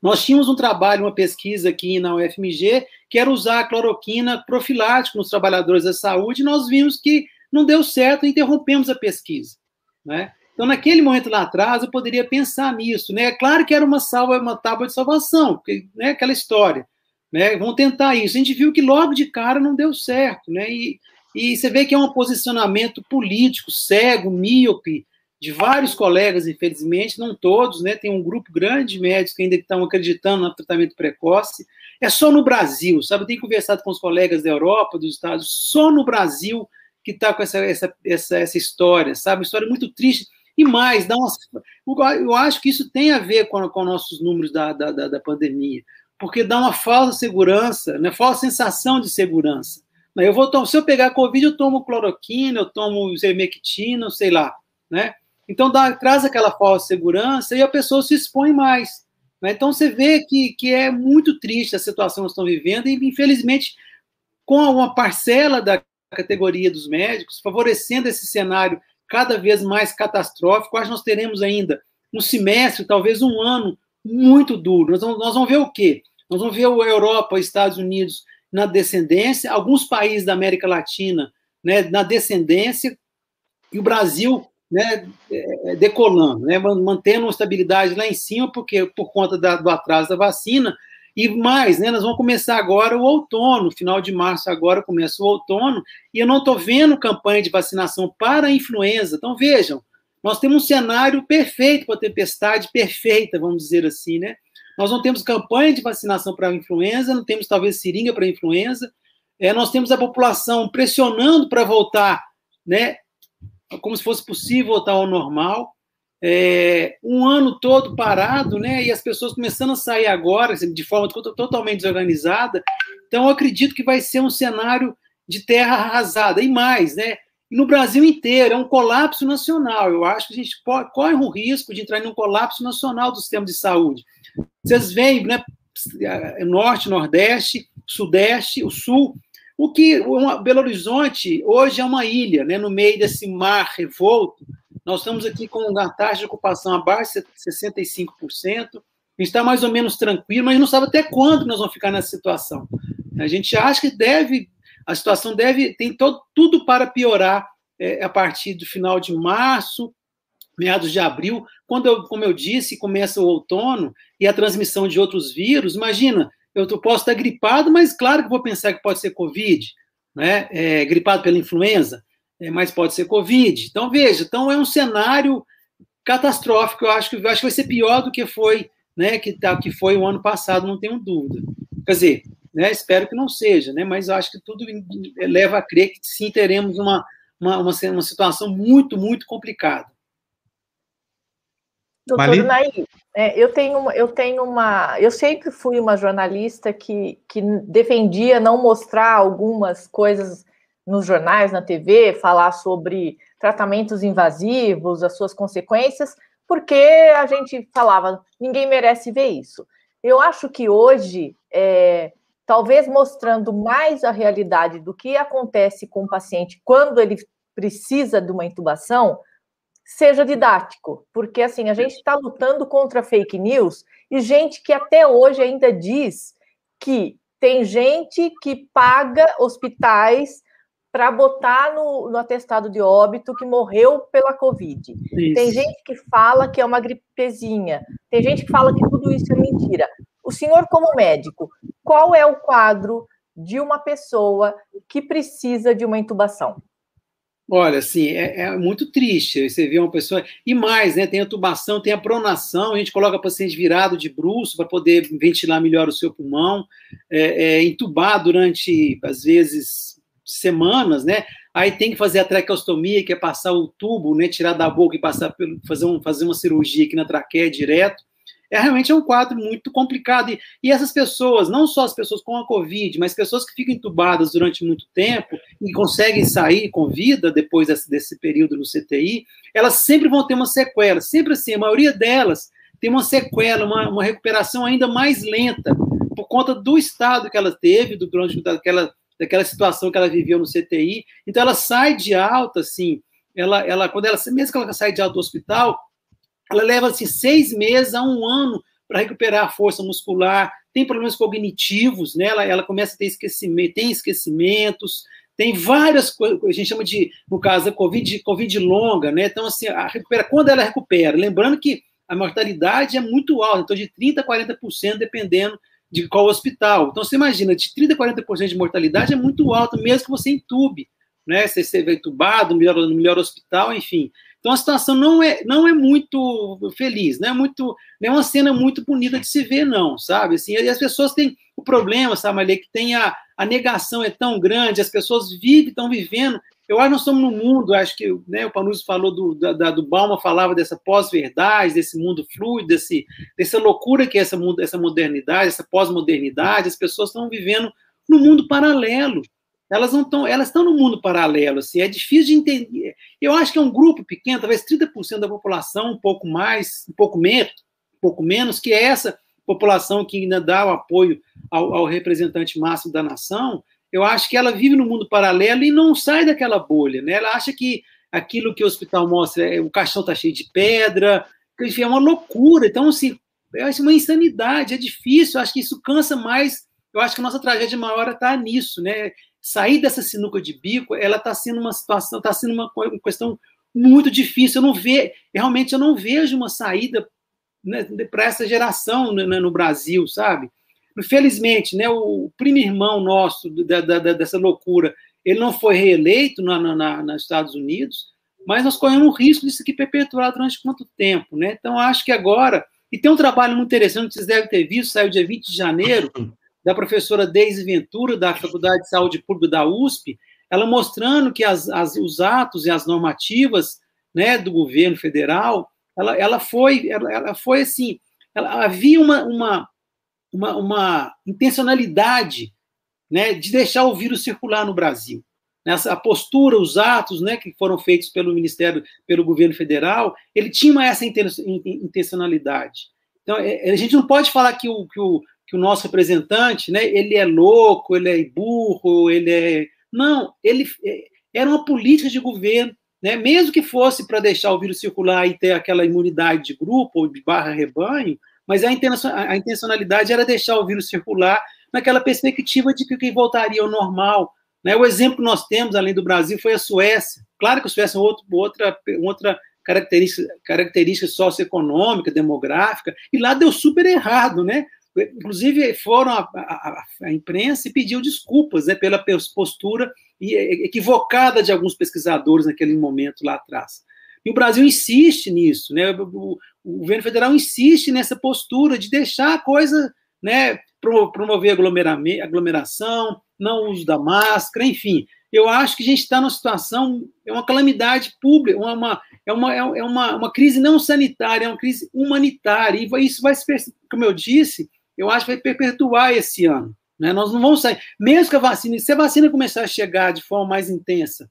Nós tínhamos um trabalho, uma pesquisa aqui na UFMG, que era usar a cloroquina profilática nos trabalhadores da saúde, e nós vimos que não deu certo e interrompemos a pesquisa. Né? Então, naquele momento lá atrás, eu poderia pensar nisso. Né? Claro que era uma salva, uma tábua de salvação, porque, né, aquela história. Né? Vão tentar isso. A gente viu que logo de cara não deu certo. Né? E, e você vê que é um posicionamento político cego, míope, de vários colegas, infelizmente, não todos, né? Tem um grupo grande de médicos que ainda estão acreditando no tratamento precoce. É só no Brasil, sabe? Eu tenho conversado com os colegas da Europa, dos Estados, só no Brasil que está com essa, essa, essa, essa história, sabe? Uma história muito triste. E mais, dá uma, eu acho que isso tem a ver com, com nossos números da, da, da pandemia porque dá uma falsa segurança, né, falsa sensação de segurança. Eu vou, se eu pegar Covid, eu tomo cloroquina, eu tomo zermectina, sei lá, né? Então dá, traz aquela falsa segurança e a pessoa se expõe mais. Né? Então você vê que, que é muito triste a situação que estamos vivendo e, infelizmente, com uma parcela da categoria dos médicos, favorecendo esse cenário cada vez mais catastrófico, acho que nós teremos ainda um semestre, talvez um ano muito duro. Nós vamos, nós vamos ver o quê? Nós vamos ver a Europa, Estados Unidos na descendência, alguns países da América Latina né, na descendência, e o Brasil né, é, é, decolando, né, mantendo uma estabilidade lá em cima, porque por conta da, do atraso da vacina, e mais, né, nós vamos começar agora o outono, final de março agora começa o outono, e eu não estou vendo campanha de vacinação para a influenza. Então, vejam, nós temos um cenário perfeito para a tempestade perfeita, vamos dizer assim, né? Nós não temos campanha de vacinação para a influenza, não temos talvez seringa para a influenza, é, nós temos a população pressionando para voltar, né, como se fosse possível voltar ao normal, é, um ano todo parado, né, e as pessoas começando a sair agora, assim, de forma totalmente desorganizada, então eu acredito que vai ser um cenário de terra arrasada, e mais, né, e no Brasil inteiro, é um colapso nacional, eu acho que a gente corre o risco de entrar em um colapso nacional do sistema de saúde, vocês veem, né, norte, nordeste, sudeste, o sul, o que uma, Belo Horizonte hoje é uma ilha, né, no meio desse mar revolto. Nós estamos aqui com uma taxa de ocupação abaixo de 65%. A gente está mais ou menos tranquilo, mas não sabe até quando nós vamos ficar nessa situação. A gente acha que deve, a situação deve, tem todo, tudo para piorar é, a partir do final de março, meados de abril, quando, eu, como eu disse, começa o outono e a transmissão de outros vírus, imagina, eu posso estar gripado, mas claro que vou pensar que pode ser Covid, né? É, gripado pela influenza, é, mas pode ser Covid. Então, veja, então é um cenário catastrófico, eu acho que, eu acho que vai ser pior do que foi né, que, tá, que foi o ano passado, não tenho dúvida. Quer dizer, né, espero que não seja, né, mas eu acho que tudo leva a crer que sim teremos uma, uma, uma, uma situação muito, muito complicada. Doutor Nair, é, eu tenho, eu tenho uma. Eu sempre fui uma jornalista que, que defendia não mostrar algumas coisas nos jornais, na TV, falar sobre tratamentos invasivos, as suas consequências, porque a gente falava, ninguém merece ver isso. Eu acho que hoje, é, talvez mostrando mais a realidade do que acontece com o paciente quando ele precisa de uma intubação, seja didático, porque assim a gente está lutando contra fake news e gente que até hoje ainda diz que tem gente que paga hospitais para botar no, no, atestado de óbito que morreu pela Covid. Isso. Tem gente que fala que é uma gripezinha. Tem gente que fala que tudo isso é mentira. O senhor, como médico, qual é o quadro de uma pessoa que precisa de uma intubação? Olha, assim, é, é, muito triste. Você vê uma pessoa. E mais, né? Tem a tubação, tem a pronação, a gente coloca paciente virado de bruxo para poder ventilar melhor o seu pulmão, é, é, entubar durante, às vezes, semanas, né? Aí tem que fazer a traqueostomia, que é passar o tubo, né? Tirar da boca e passar pelo, fazer, um, fazer uma cirurgia aqui na traqueia direto é realmente é um quadro muito complicado. E, e, essas pessoas, não só as pessoas com a Covid, mas pessoas que ficam entubadas durante muito tempo e conseguem sair com vida depois desse, desse período no CTI, elas sempre vão ter uma sequela. Sempre assim, a maioria delas tem uma sequela, uma, uma recuperação ainda mais lenta, por conta do estado que ela teve durante daquela, daquela situação que ela viveu no CTI. Então, ela sai de alta, assim, ela, ela, quando ela, mesmo que ela sai de alta do hospital, ela leva assim, seis meses a um ano para recuperar a força muscular, tem problemas cognitivos, né? ela, ela começa a ter esquecimento, tem esquecimentos, tem várias coisas, a gente chama de, no caso da COVID, COVID longa, né? Então, assim, a recupera, quando ela recupera, lembrando que a mortalidade é muito alta, então de 30% a 40%, dependendo de qual hospital. Então, você imagina, de 30% a 40% de mortalidade é muito alta, mesmo que você entube, né? Você seja entubado melhor, no melhor hospital, enfim. Então a situação não é, não é muito feliz, não é muito, não é uma cena muito bonita de se ver, não, sabe? Assim, e as pessoas têm o problema, sabe, Maria, que tem a, a negação é tão grande, as pessoas vivem, estão vivendo. Eu acho que nós estamos no mundo, acho que né, o Panuzzi falou do, da, do Balma, falava dessa pós-verdade, desse mundo fluido, desse, dessa loucura que é essa, essa modernidade, essa pós-modernidade, as pessoas estão vivendo no mundo paralelo elas não estão, elas estão no mundo paralelo, assim, é difícil de entender. Eu acho que é um grupo pequeno, talvez 30% da população, um pouco mais, um pouco menos, um pouco menos, que é essa população que ainda dá o apoio ao, ao representante máximo da nação, eu acho que ela vive no mundo paralelo e não sai daquela bolha, né? Ela acha que aquilo que o hospital mostra, é, o caixão está cheio de pedra, enfim, é uma loucura. Então, assim, eu acho uma insanidade, é difícil, eu acho que isso cansa mais. Eu acho que a nossa tragédia maior está nisso, né? Sair dessa sinuca de bico, ela está sendo uma situação, está sendo uma, questão muito difícil. Eu não vejo, realmente eu não vejo uma saída né, para essa geração né, no Brasil, sabe? Infelizmente, né, o primo irmão nosso da, da, dessa loucura, ele não foi reeleito na, na, nos Estados Unidos, mas nós corremos o risco disso aqui perpetuar durante quanto tempo, né? Então, acho que agora, e tem um trabalho muito interessante vocês devem ter visto, saiu dia 20 de janeiro, da professora Deise Ventura, da Faculdade de Saúde Pública da USP, ela mostrando que as, as, os atos e as normativas né, do governo federal, ela, ela, foi, ela, ela foi assim, ela, havia uma, uma, uma, uma intencionalidade né, de deixar o vírus circular no Brasil. Nessa, a postura, os atos né, que foram feitos pelo Ministério, pelo governo federal, ele tinha essa intencionalidade. Então, é, a gente não pode falar que o, que o, que o nosso representante, né, ele é louco, ele é burro, ele é. Não, ele é, era uma política de governo, né, mesmo que fosse para deixar o vírus circular e ter aquela imunidade de grupo ou de barra rebanho, mas a intencionalidade era deixar o vírus circular naquela perspectiva de que voltaria ao normal. Né? O exemplo que nós temos, além do Brasil, foi a Suécia. Claro que a Suécia é outro, outra, outra característica, característica socioeconômica, demográfica, e lá deu super errado, né? Inclusive, foram a imprensa e pediu desculpas né, pela postura equivocada de alguns pesquisadores naquele momento lá atrás. E o Brasil insiste nisso. Né? O, o governo federal insiste nessa postura de deixar a coisa, né, promover aglomeração, não uso da máscara, enfim. Eu acho que a gente está numa situação, é uma calamidade pública, uma, é, uma, é uma, uma crise não sanitária, é uma crise humanitária, e isso vai se, como eu disse, eu acho que vai perpetuar esse ano. Né? Nós não vamos sair, mesmo que a vacina, se a vacina começar a chegar de forma mais intensa,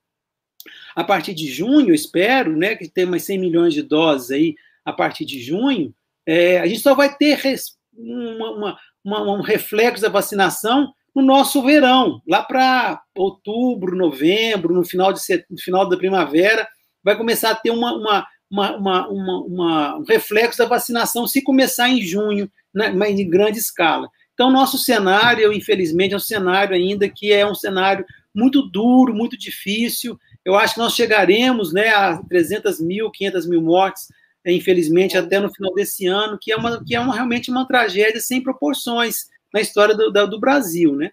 a partir de junho, espero, né, que tem mais 100 milhões de doses aí a partir de junho, é, a gente só vai ter res, uma, uma, uma, um reflexo da vacinação no nosso verão, lá para outubro, novembro, no final, de, no final da primavera, vai começar a ter uma, uma, uma, uma, um reflexo da vacinação se começar em junho, né, mas em grande escala. Então, nosso cenário, infelizmente, é um cenário ainda que é um cenário muito duro, muito difícil. Eu acho que nós chegaremos né, a 300 mil, 500 mil mortes é, infelizmente, até no final desse ano, que é, uma, que é uma, realmente uma tragédia sem proporções na história do, do Brasil, né?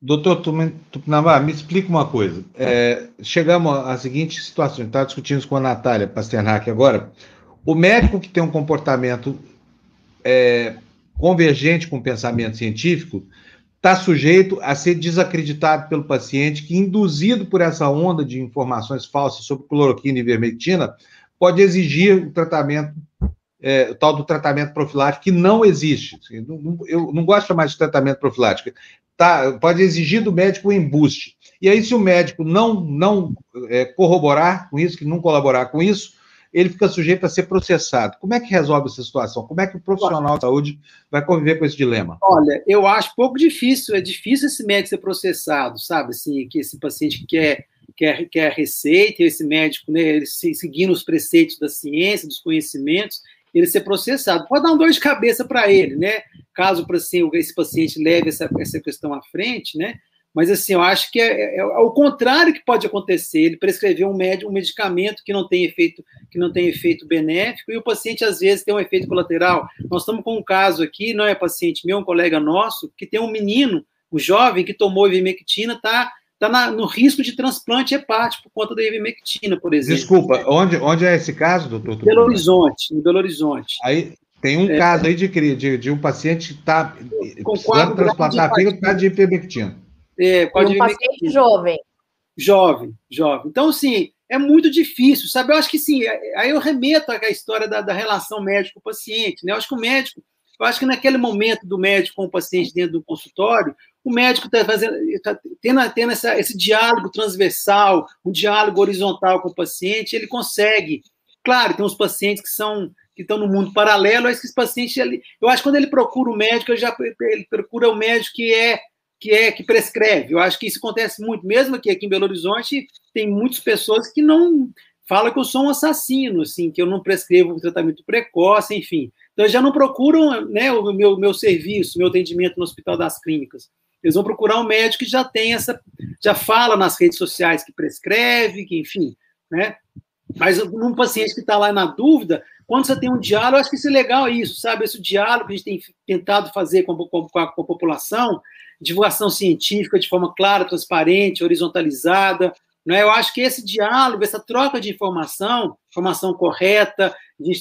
Doutor Tupinambá, me explica uma coisa. É, chegamos à seguinte situação, está discutindo com a Natália Pasternak agora. O médico que tem um comportamento é, convergente com o pensamento científico está sujeito a ser desacreditado pelo paciente que, induzido por essa onda de informações falsas sobre cloroquina e vermectina, pode exigir o tratamento, é, o tal do tratamento profilático, que não existe. Assim, eu não gosto chamar de tratamento profilático. Tá, pode exigir do médico o embuste. E aí, se o médico não, não é, corroborar com isso, que não colaborar com isso, ele fica sujeito a ser processado. Como é que resolve essa situação? Como é que o profissional de saúde vai conviver com esse dilema? Olha, eu acho pouco difícil. É difícil esse médico ser processado, sabe? Assim, que esse paciente quer quer, quer a receita, esse médico, né, ele seguindo os preceitos da ciência, dos conhecimentos, ele ser processado. Pode dar um dor de cabeça para ele, né? Caso assim, esse paciente leve essa, essa questão à frente, né? Mas assim, eu acho que é, é, é, o contrário que pode acontecer. Ele prescrever um, médico, um medicamento que não tem efeito, que não tem efeito benéfico, e o paciente às vezes tem um efeito colateral. Nós estamos com um caso aqui, não é paciente meu, é um colega nosso, que tem um menino, um jovem que tomou ivermectina, está está no risco de transplante hepático por conta da ivermectina, por exemplo. Desculpa, onde, onde é esse caso, doutor? Belo Horizonte, em Belo Horizonte. Aí tem um é, caso aí de, de, de um paciente que está precisando transplantar fígado por causa de ivermectina. É, um paciente jovem. Jovem, jovem. Então, assim, é muito difícil, sabe? Eu acho que, sim, é, aí eu remeto à história da, da relação médico-paciente, né? Eu acho que o médico, eu acho que naquele momento do médico com o paciente dentro do consultório, o médico está fazendo, tá tendo, tendo essa, esse diálogo transversal, um diálogo horizontal com o paciente, ele consegue. Claro, tem uns pacientes que são que estão no mundo paralelo, mas que esse paciente, ele, eu acho que quando ele procura o médico, ele já ele procura o médico que é que é que prescreve. Eu acho que isso acontece muito, mesmo aqui, aqui em Belo Horizonte, tem muitas pessoas que não falam que eu sou um assassino, assim, que eu não prescrevo tratamento precoce, enfim. Então, já não procuram né, o meu, meu serviço, meu atendimento no Hospital das Clínicas. Eles vão procurar um médico que já tem essa, já fala nas redes sociais que prescreve, que enfim, né? Mas um paciente que está lá na dúvida, quando você tem um diálogo, eu acho que isso é legal isso, sabe? Esse diálogo que a gente tem tentado fazer com, com, com, a, com a população, divulgação científica de forma clara, transparente, horizontalizada, né? Eu acho que esse diálogo, essa troca de informação, informação correta de,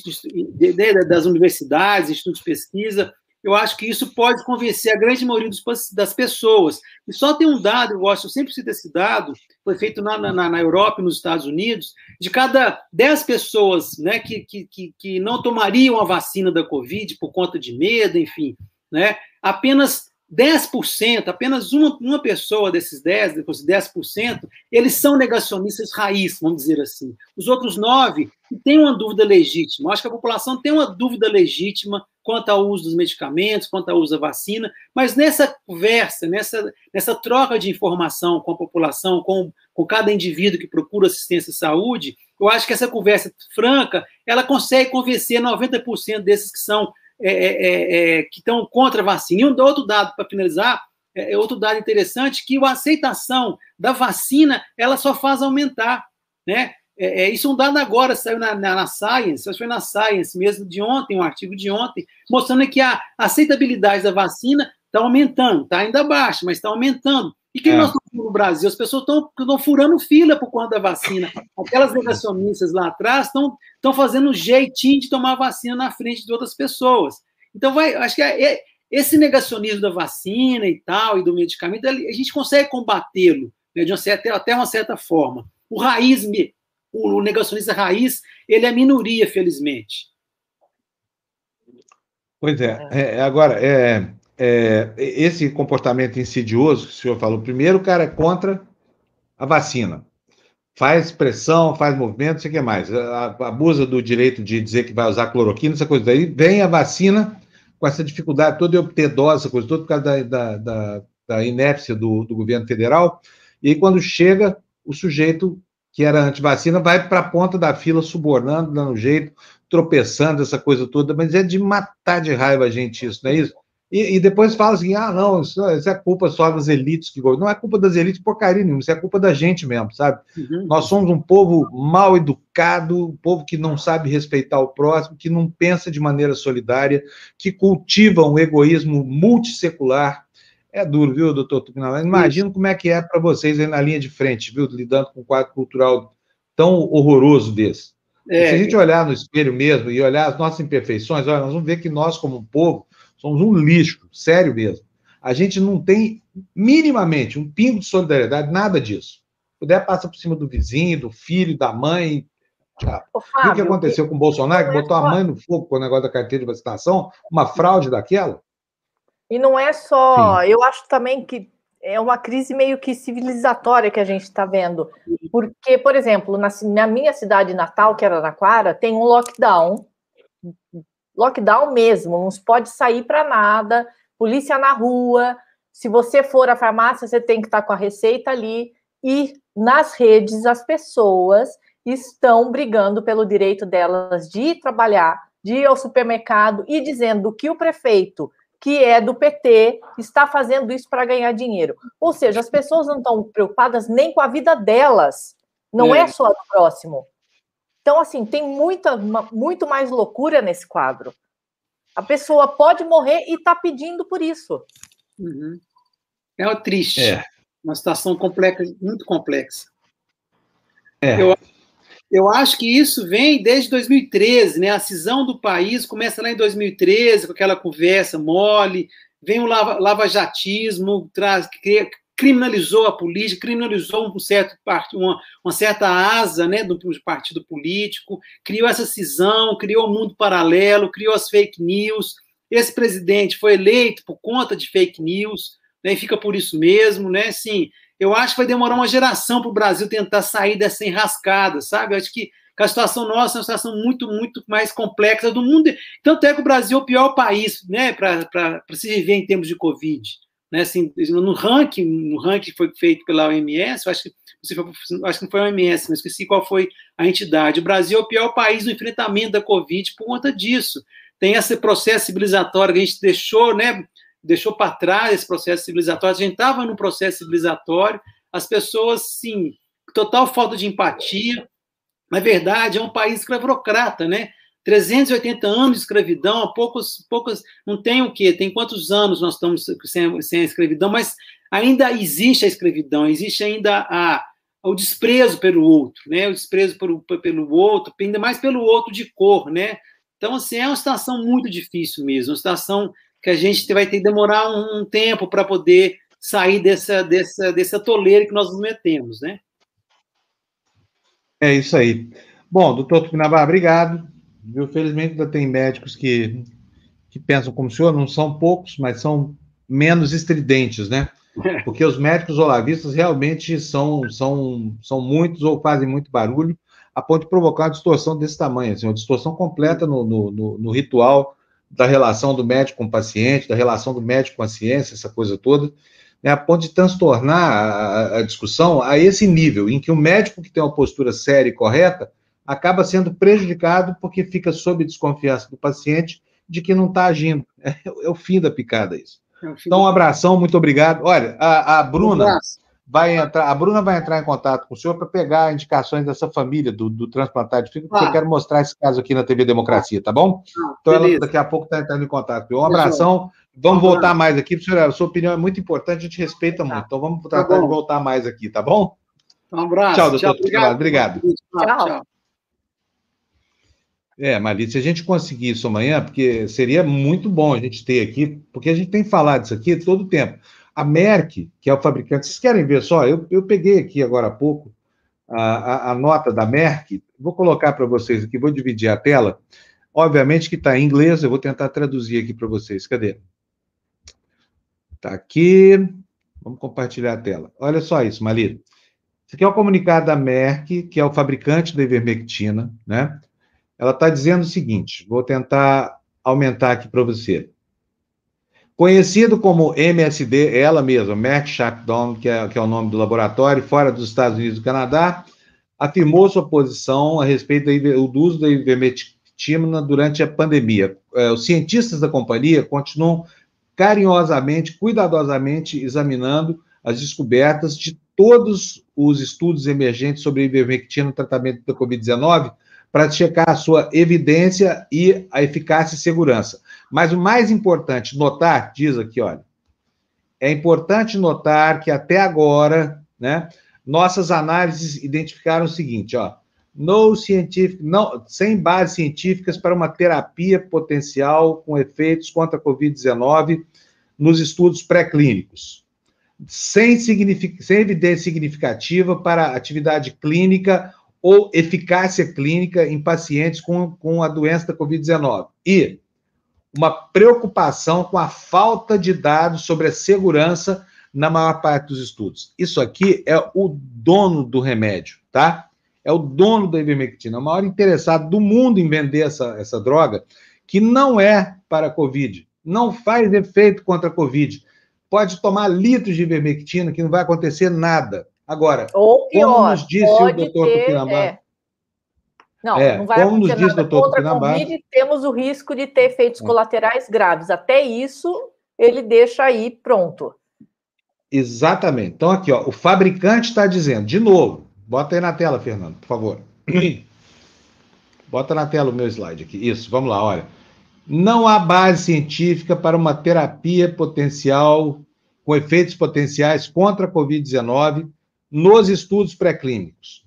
de, de, das universidades, estudos de pesquisa, eu acho que isso pode convencer a grande maioria dos, das pessoas. E só tem um dado, eu gosto, eu sempre cito esse dado, foi feito na, na, na Europa e nos Estados Unidos, de cada 10 pessoas né, que, que, que não tomariam a vacina da Covid por conta de medo, enfim, né, apenas 10%, apenas uma, uma pessoa desses 10%, depois 10%, eles são negacionistas raiz, vamos dizer assim. Os outros 9% têm uma dúvida legítima. Eu acho que a população tem uma dúvida legítima quanto ao uso dos medicamentos, quanto ao uso da vacina, mas nessa conversa, nessa, nessa troca de informação com a população, com, com cada indivíduo que procura assistência à saúde, eu acho que essa conversa franca, ela consegue convencer 90% desses que são é, é, é, é, que estão contra a vacina. E um outro dado, para finalizar, é, é, outro dado interessante, que a aceitação da vacina, ela só faz aumentar, né? É, isso é um dado agora, saiu na, na, na, Science, acho que foi na Science mesmo, de ontem, um artigo de ontem, mostrando que a aceitabilidade da vacina está aumentando, está ainda baixa, mas está aumentando. E quem é. nós estamos no Brasil? As pessoas estão furando fila por conta da vacina. Aquelas negacionistas lá atrás estão fazendo um jeitinho de tomar vacina na frente de outras pessoas. Então, vai, acho que é, é, esse negacionismo da vacina e tal, e do medicamento, a gente consegue combatê-lo né, de uma certa, até uma certa forma. O raiz, o negacionista raiz, ele é minoria, felizmente. Pois é. é agora, é, é, esse comportamento insidioso que o senhor falou, primeiro o cara é contra a vacina. Faz pressão, faz movimento, não sei o que mais. Abusa do direito de dizer que vai usar cloroquina, essa coisa daí. Vem a vacina com essa dificuldade toda de obter dose, essa coisa toda, por causa da, da, da, da inépcia do, do governo federal. E aí, quando chega, o sujeito que era anti-vacina vai para a ponta da fila, subornando, dando jeito, tropeçando, essa coisa toda, mas é de matar de raiva a gente isso, não é isso? E, e depois fala assim: ah, não, isso, isso, é culpa só das elites que Não é culpa das elites porcaria nenhuma, isso é culpa da gente mesmo, sabe? Uhum. Nós somos um povo mal educado, um povo que não sabe respeitar o próximo, que não pensa de maneira solidária, que cultiva um egoísmo multissecular. É duro, viu, doutor Tupinambá? Imagino como é que é para vocês aí na linha de frente, viu, lidando com um quadro cultural tão horroroso desse. É. Se a gente olhar no espelho mesmo e olhar as nossas imperfeições, olha, nós vamos ver que nós, como um povo, Somos um lixo, sério mesmo. A gente não tem minimamente um pingo de solidariedade, nada disso. Puder, passa por cima do vizinho, do filho, da mãe. o que aconteceu com o Bolsonaro, que é botou a mãe no fogo com o negócio da carteira de vacinação? Uma fraude daquela? E não é só. Sim. Eu acho também que é uma crise meio que civilizatória que a gente está vendo. Porque, por exemplo, na, na, minha cidade natal, que era Araraquara, tem um lockdown lockdown mesmo, não pode sair para nada, polícia na rua. Se você for à farmácia, você tem que estar com a receita ali. E nas redes, as pessoas estão brigando pelo direito delas de ir trabalhar, de ir ao supermercado e dizendo que o prefeito, que é do PT, está fazendo isso para ganhar dinheiro. Ou seja, as pessoas não estão preocupadas nem com a vida delas, não é, é só do próximo. Então, assim, tem muita, muito mais loucura nesse quadro. A pessoa pode morrer e está pedindo por isso. Uhum. É o triste. É. Uma situação complexa, muito complexa. É. Eu, eu acho que isso vem desde 2013, né? A cisão do país começa lá em 2013, com aquela conversa mole, vem o lava, lava-jatismo, traz, criminalizou a política, criminalizou um certo uma, uma certa asa né, do, do partido político, criou essa cisão, criou um mundo paralelo, criou as fake news. Esse presidente foi eleito por conta de fake news, né, e fica por isso mesmo, né? Assim, eu acho que vai demorar uma geração para o Brasil tentar sair dessa enrascada, sabe? Eu acho que a situação nossa é uma situação muito, muito mais complexa do mundo. Tanto é que o Brasil é o pior país né, para se viver em termos de Covid né, assim, no ranking, no ranking que foi feito pela OMS, acho que, acho que não foi a OMS, mas esqueci qual foi a entidade. O Brasil é o pior país no enfrentamento da Covid por conta disso. Tem esse processo civilizatório que a gente deixou, né, deixou para trás esse processo civilizatório. A gente estava no processo civilizatório, as pessoas, sim, total falta de empatia. Na verdade, é um país escravocrata, né? 380 anos de escravidão, poucos, poucos, não tem o quê? Tem quantos anos nós estamos sem, sem a escravidão, mas ainda existe a escravidão, existe ainda a, o desprezo pelo outro, né? O desprezo pelo, pelo outro, ainda mais pelo outro de cor, né? Então, assim, é uma situação muito difícil mesmo, uma situação que a gente vai ter que demorar um, um tempo para poder sair dessa, dessa, dessa toleira que nós nos metemos, né? É isso aí. Bom, doutor Tupinambá, obrigado. Viu? Felizmente ainda tem médicos que, que pensam como o senhor, não são poucos, mas são menos estridentes, né? Porque os médicos olavistas realmente são, são, são muitos ou fazem muito barulho, a ponto de provocar uma distorção desse tamanho, assim, uma distorção completa no, no, no, no ritual da relação do médico com o paciente, da relação do médico com a ciência, essa coisa toda, né, a ponto de transtornar a, a, discussão a esse nível, em que o médico que tem uma postura séria e correta acaba sendo prejudicado porque fica sob desconfiança do paciente de que não está agindo. É, é, o fim da picada isso. É então, um abração, muito obrigado. Olha, a, a Bruna, vai entrar, a Bruna vai entrar em contato com o senhor para pegar indicações dessa família do, do transplantado de fígado, porque ah. eu quero mostrar esse caso aqui na TV Democracia, tá bom? Ah, então ela daqui a pouco está entrando em contato. Um abração, vamos voltar mais aqui, senhor, a sua opinião é muito importante, a gente respeita muito, então vamos tá tratar tá de voltar mais aqui, tá bom? Um abraço. Tchau, doutor. Tchau, obrigado. obrigado. Tchau. tchau. É, Marli, se a gente conseguir isso amanhã, porque seria muito bom a gente ter aqui, porque a gente tem falado isso aqui todo o tempo. A Merck, que é o fabricante, vocês querem ver só? Eu, eu peguei aqui agora há pouco a, a, a nota da Merck, vou colocar para vocês aqui, vou dividir a tela. Obviamente que está em inglês, eu vou tentar traduzir aqui para vocês. Cadê? Está aqui. Vamos compartilhar a tela. Olha só isso, Marli. Isso aqui é o comunicado da Merck, que é o fabricante da ivermectina, né? Ela está dizendo o seguinte: vou tentar aumentar aqui para você. Conhecido como MSD, ela mesma, Merck Sharp que é, que é o nome do laboratório, fora dos Estados Unidos e do Canadá, afirmou sua posição a respeito do uso da ivermectina durante a pandemia. É, os cientistas da companhia continuam carinhosamente, cuidadosamente examinando as descobertas de todos os estudos emergentes sobre ivermectina no tratamento da Covid-19 para checar a sua evidência e a eficácia e segurança. Mas o mais importante notar, diz aqui, olha, é importante notar que até agora, né, nossas análises identificaram o seguinte, ó, no científico, não, sem bases científicas para uma terapia potencial com efeitos contra a Covid-19 nos estudos pré-clínicos. Sem, sem evidência significativa para atividade clínica ou eficácia clínica em pacientes com, com a doença da Covid-19. E uma preocupação com a falta de dados sobre a segurança na maior parte dos estudos. Isso aqui é o dono do remédio, tá? É o dono da ivermectina, o maior interessado do mundo em vender essa, essa droga, que não é para a Covid, não faz efeito contra a Covid. Pode tomar litros de ivermectina que não vai acontecer nada. Agora, Ou pior, como nos disse o doutor ter, Tupinambá... É. Não, é, não vai como nos disse nada doutor contra a Covid, temos o risco de ter efeitos é. colaterais graves. Até isso, ele deixa aí pronto. Exatamente. Então, aqui, ó, o fabricante está dizendo, de novo, bota aí na tela, Fernando, por favor. Bota na tela o meu slide aqui. Isso, vamos lá, olha. Não há base científica para uma terapia potencial com efeitos potenciais contra a Covid-19 nos estudos pré-clínicos,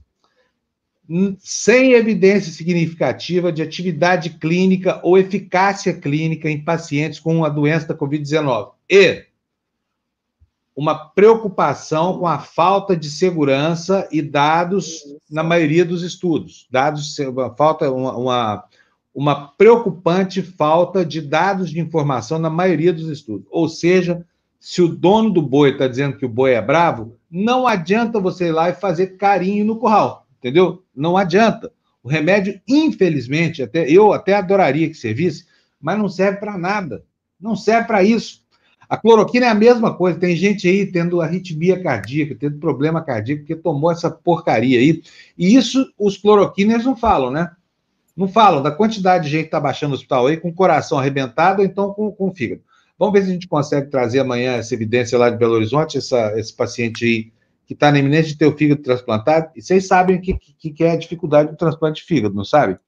sem evidência significativa de atividade clínica ou eficácia clínica em pacientes com a doença da Covid-19 e uma preocupação com a falta de segurança e dados na maioria dos estudos. Dados, falta uma, uma, uma preocupante falta de dados de informação na maioria dos estudos. Ou seja, se o dono do boi está dizendo que o boi é bravo, não adianta você ir lá e fazer carinho no curral, entendeu? Não adianta. O remédio, infelizmente, até eu até adoraria que servisse, mas não serve para nada. Não serve para isso. A cloroquina é a mesma coisa. Tem gente aí tendo arritmia cardíaca, tendo problema cardíaco, porque tomou essa porcaria aí. E isso os cloroquinas não falam, né? Não falam da quantidade de gente que está baixando no hospital aí com o coração arrebentado ou então com, com o fígado. Vamos ver se a gente consegue trazer amanhã essa evidência lá de Belo Horizonte, essa, esse paciente aí que está na iminência de ter o fígado transplantado. E vocês sabem o que, que, que, é a dificuldade do transplante de fígado, não sabe?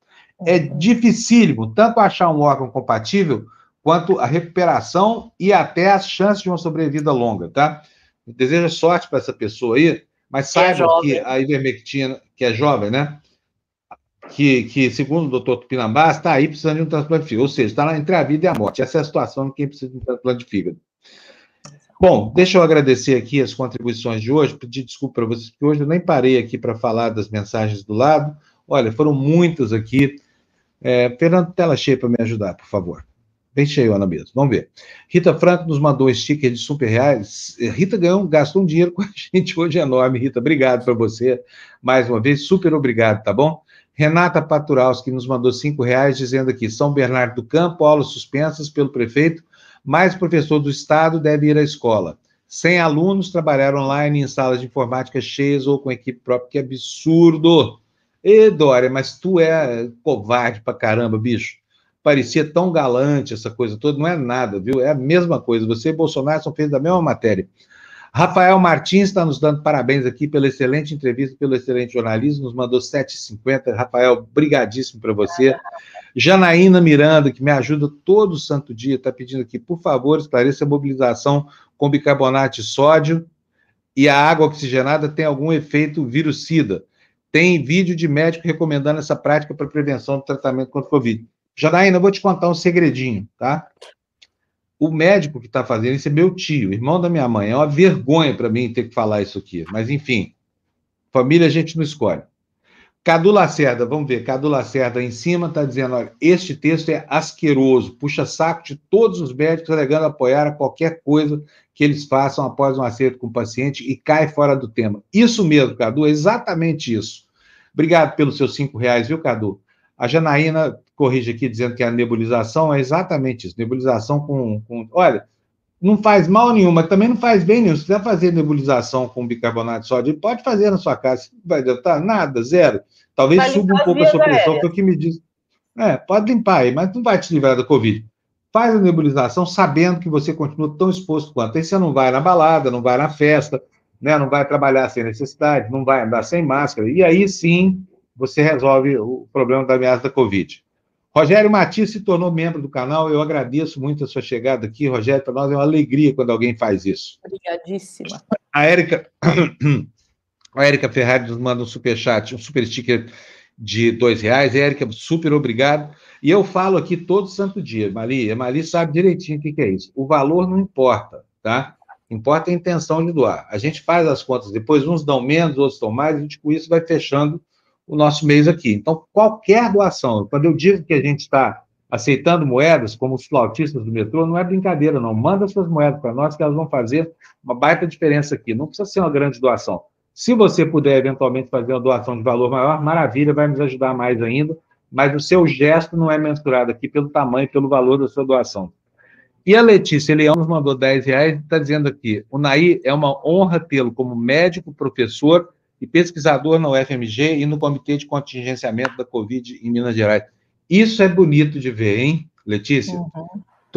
É uhum. dificílimo tanto achar um órgão compatível quanto a recuperação e até as chances de uma sobrevida longa, tá? Desejo sorte para essa pessoa aí, mas é saiba é que a ivermectina, que é jovem, né? Que, que, segundo o doutor Tupinambá, está aí precisando de um transplante de fígado. Ou seja, está entre a vida e a morte. Essa é a situação de quem precisa de um transplante de fígado. Bom, deixa eu agradecer aqui as contribuições de hoje, pedir desculpa para vocês, porque hoje eu nem parei aqui para falar das mensagens do lado. Olha, foram muitas aqui. É, Fernando, tela cheia para me ajudar, por favor. Bem cheio, Ana mesmo. Vamos ver. Rita Franco nos mandou um sticker de super reais. Rita ganhou, gastou um dinheiro com a gente hoje enorme. Rita, obrigado para você mais uma vez. Super obrigado, tá bom? Renata Paturalski nos mandou cinco reais, dizendo aqui, São Bernardo do Campo, aulas suspensas pelo prefeito, mais professor do Estado deve ir à escola. Sem alunos trabalhar online em salas de informática cheias ou com equipe própria, que absurdo! Ê, Dória, mas tu é covarde pra caramba, bicho. Parecia tão galante essa coisa toda, não é nada, viu? É a mesma coisa. Você e Bolsonaro são feitos da mesma matéria. Rafael Martins está nos dando parabéns aqui pela excelente entrevista, pelo excelente jornalismo, nos mandou 7,50. Rafael, brigadíssimo para você. Janaína Miranda, que me ajuda todo santo dia, está pedindo aqui, por favor, esclareça a mobilização com bicarbonato de sódio e a água oxigenada tem algum efeito virucida. Tem vídeo de médico recomendando essa prática para prevenção do tratamento contra o Covid. Janaína, eu vou te contar um segredinho, tá? O médico que está fazendo isso é meu tio, irmão da minha mãe. É uma vergonha para mim ter que falar isso aqui. Mas, enfim, família a gente não escolhe. Cadu Lacerda, vamos ver, Cadu Lacerda em cima está dizendo: olha, este texto é asqueroso, puxa saco de todos os médicos alegando apoiar a qualquer coisa que eles façam após um acerto com o paciente e cai fora do tema. Isso mesmo, Cadu, é exatamente isso. Obrigado pelos seus cinco reais, viu, Cadu? A Janaína corrige aqui dizendo que a nebulização é exatamente isso, nebulização com, com olha, não faz mal nenhum, mas também não faz bem nenhum. Se quiser fazer nebulização com bicarbonato de sódio, pode fazer na sua casa, não vai adiantar nada, zero. Talvez vai suba um pouco a sua pressão, porque o que me diz. É, pode limpar aí, mas não vai te livrar da Covid. Faz a nebulização sabendo que você continua tão exposto quanto. Aí você não vai na balada, não vai na festa, né, não vai trabalhar sem necessidade, não vai andar sem máscara. E aí sim você resolve o problema da ameaça da Covid. Rogério Matias se tornou membro do canal. Eu agradeço muito a sua chegada aqui, Rogério. Para nós é uma alegria quando alguém faz isso. Obrigadíssima. A Érica, a Érica Ferrari nos manda um super chat, um super sticker de dois reais. Érica, super obrigado. E eu falo aqui todo santo dia, Mali. A Mali sabe direitinho o que, que é isso. O valor não importa, tá? Importa a intenção de doar. A gente faz as contas depois, uns dão menos, outros dão mais, a gente com isso vai fechando o nosso mês aqui. Então, qualquer doação, quando eu digo que a gente está aceitando moedas, como os flautistas do metrô, não é brincadeira, não. Manda suas moedas para nós, que elas vão fazer uma baita diferença aqui. Não precisa ser uma grande doação. Se você puder, eventualmente, fazer uma doação de valor maior, maravilha, vai nos ajudar mais ainda, mas o seu gesto não é mensurado aqui pelo tamanho pelo valor da sua doação. E a Letícia Leão nos mandou 10 reais e está dizendo aqui: o Naí é uma honra tê-lo como médico, professor e pesquisador na UFMG e no Comitê de Contingenciamento da Covid em Minas Gerais. Isso é bonito de ver, hein, Letícia? Uhum.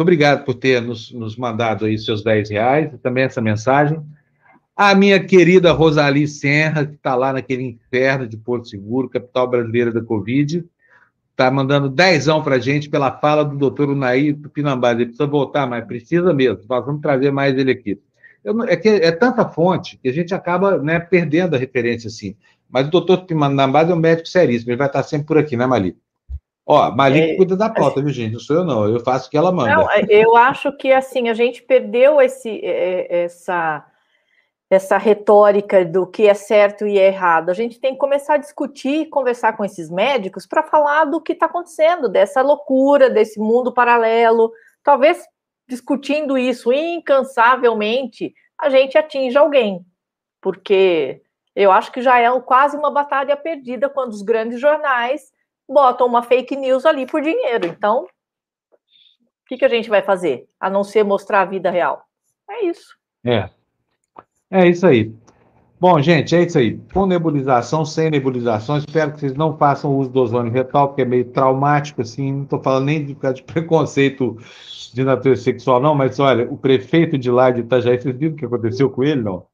Muito obrigado por ter nos, nos, mandado aí seus 10 reais e também essa mensagem. A minha querida Rosali Serra, que está lá naquele inferno de Porto Seguro, capital brasileira da Covid, está mandando dezão para a gente pela fala do doutor Unaí Tupinambás. Ele precisa voltar, mas precisa mesmo. Nós vamos trazer mais ele aqui. Eu, é que é tanta fonte que a gente acaba né, perdendo a referência assim. Mas o doutor Pimanambás é um médico seríssimo, ele vai estar sempre por aqui, né, Mali? Ó, Mali é, cuida da pauta, viu, gente? Não sou eu, não. Eu faço o que ela manda. Não, eu acho que, assim, a gente perdeu esse, essa, essa retórica do que é certo e é errado. A gente tem que começar a discutir, conversar com esses médicos para falar do que está acontecendo, dessa loucura, desse mundo paralelo. Talvez discutindo isso incansavelmente, a gente atinge alguém, porque eu acho que já é quase uma batalha perdida quando os grandes jornais botam uma fake news ali por dinheiro. Então, o que, que a gente vai fazer? A não ser mostrar a vida real. É isso. É. É isso aí. Bom, gente, é isso aí. Com nebulização, sem nebulização, espero que vocês não façam uso do ozônio retal, porque é meio traumático, assim, não estou falando nem de, de preconceito de natureza sexual, não, mas olha, o prefeito de lá de Itajaí, vocês viram o que aconteceu com ele, não?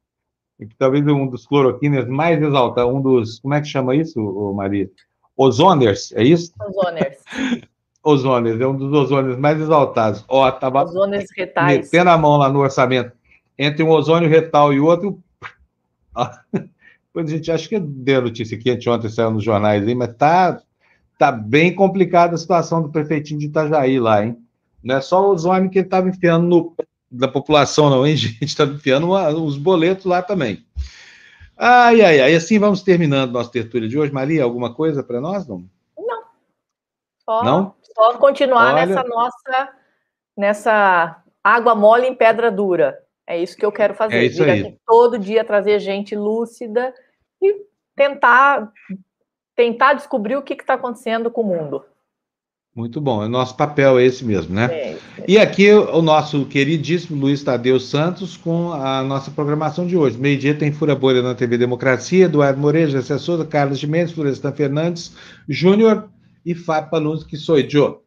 E que talvez um dos cloroquinas mais exaltados, um dos, como é que chama isso, Maria? Ozoners, é isso? Ozoners. Ozoners, é um dos ozônios mais exaltados. Ó, tava Ozônios retais. metendo a mão lá no orçamento. Entre um ozônio retal e outro. Pois a gente acha que deu notícia aqui anteontem, saiu nos jornais aí, mas tá, tá bem complicada a situação do prefeitinho de Itajaí lá, hein? Não é só o ozônio que ele estava enfiando no, da população, não, hein, gente? Estava enfiando uma, os boletos lá também. Ai, ai, ai. Assim vamos terminando nossa tertúlia de hoje. Maria, alguma coisa para nós, não? Não. Só, não? Só continuar Olha... nessa nossa, nessa água mole em pedra dura. É isso que eu quero fazer. É isso Vir aí. aqui todo dia trazer gente lúcida e tentar tentar descobrir o que está acontecendo com o mundo. Muito bom, o nosso papel é esse mesmo, né? É, é. E aqui o nosso queridíssimo Luiz Tadeu Santos com a nossa programação de hoje. Meio-dia tem Fura Bolha na TV Democracia, Eduardo Moreira, Souza, Carlos de Mendes, Florestan Fernandes, Júnior e Fábio Panunzi, que sou eu.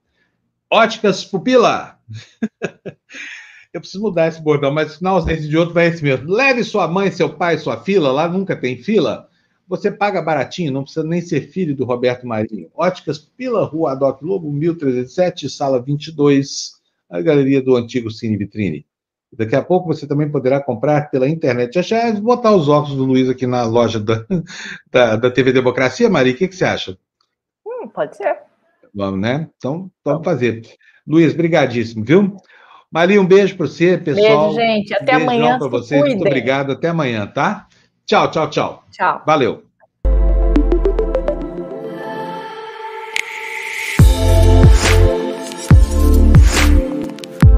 Óticas Pupila! Eu preciso mudar esse bordão, mas na ausência de outro vai esse mesmo. Leve sua mãe, seu pai, sua fila, lá nunca tem fila. Você paga baratinho, não precisa nem ser filho do Roberto Marinho. Óticas Pila, Rua Adoc Lobo, 1307, sala 22, a galeria do antigo Cine Vitrine. Daqui a pouco você também poderá comprar pela internet. Achar, botar os óculos do Luiz aqui na loja da, da, da TV Democracia, Maria, o que, que você acha? Hum, pode ser. Vamos, né? Então, vamos fazer. Luiz, brigadíssimo, viu? Maria, um beijo para você, pessoal. Beijo, gente. Até amanhã. para vocês. Muito obrigado. Até amanhã, tá? Tchau, tchau, tchau. Tchau. Valeu.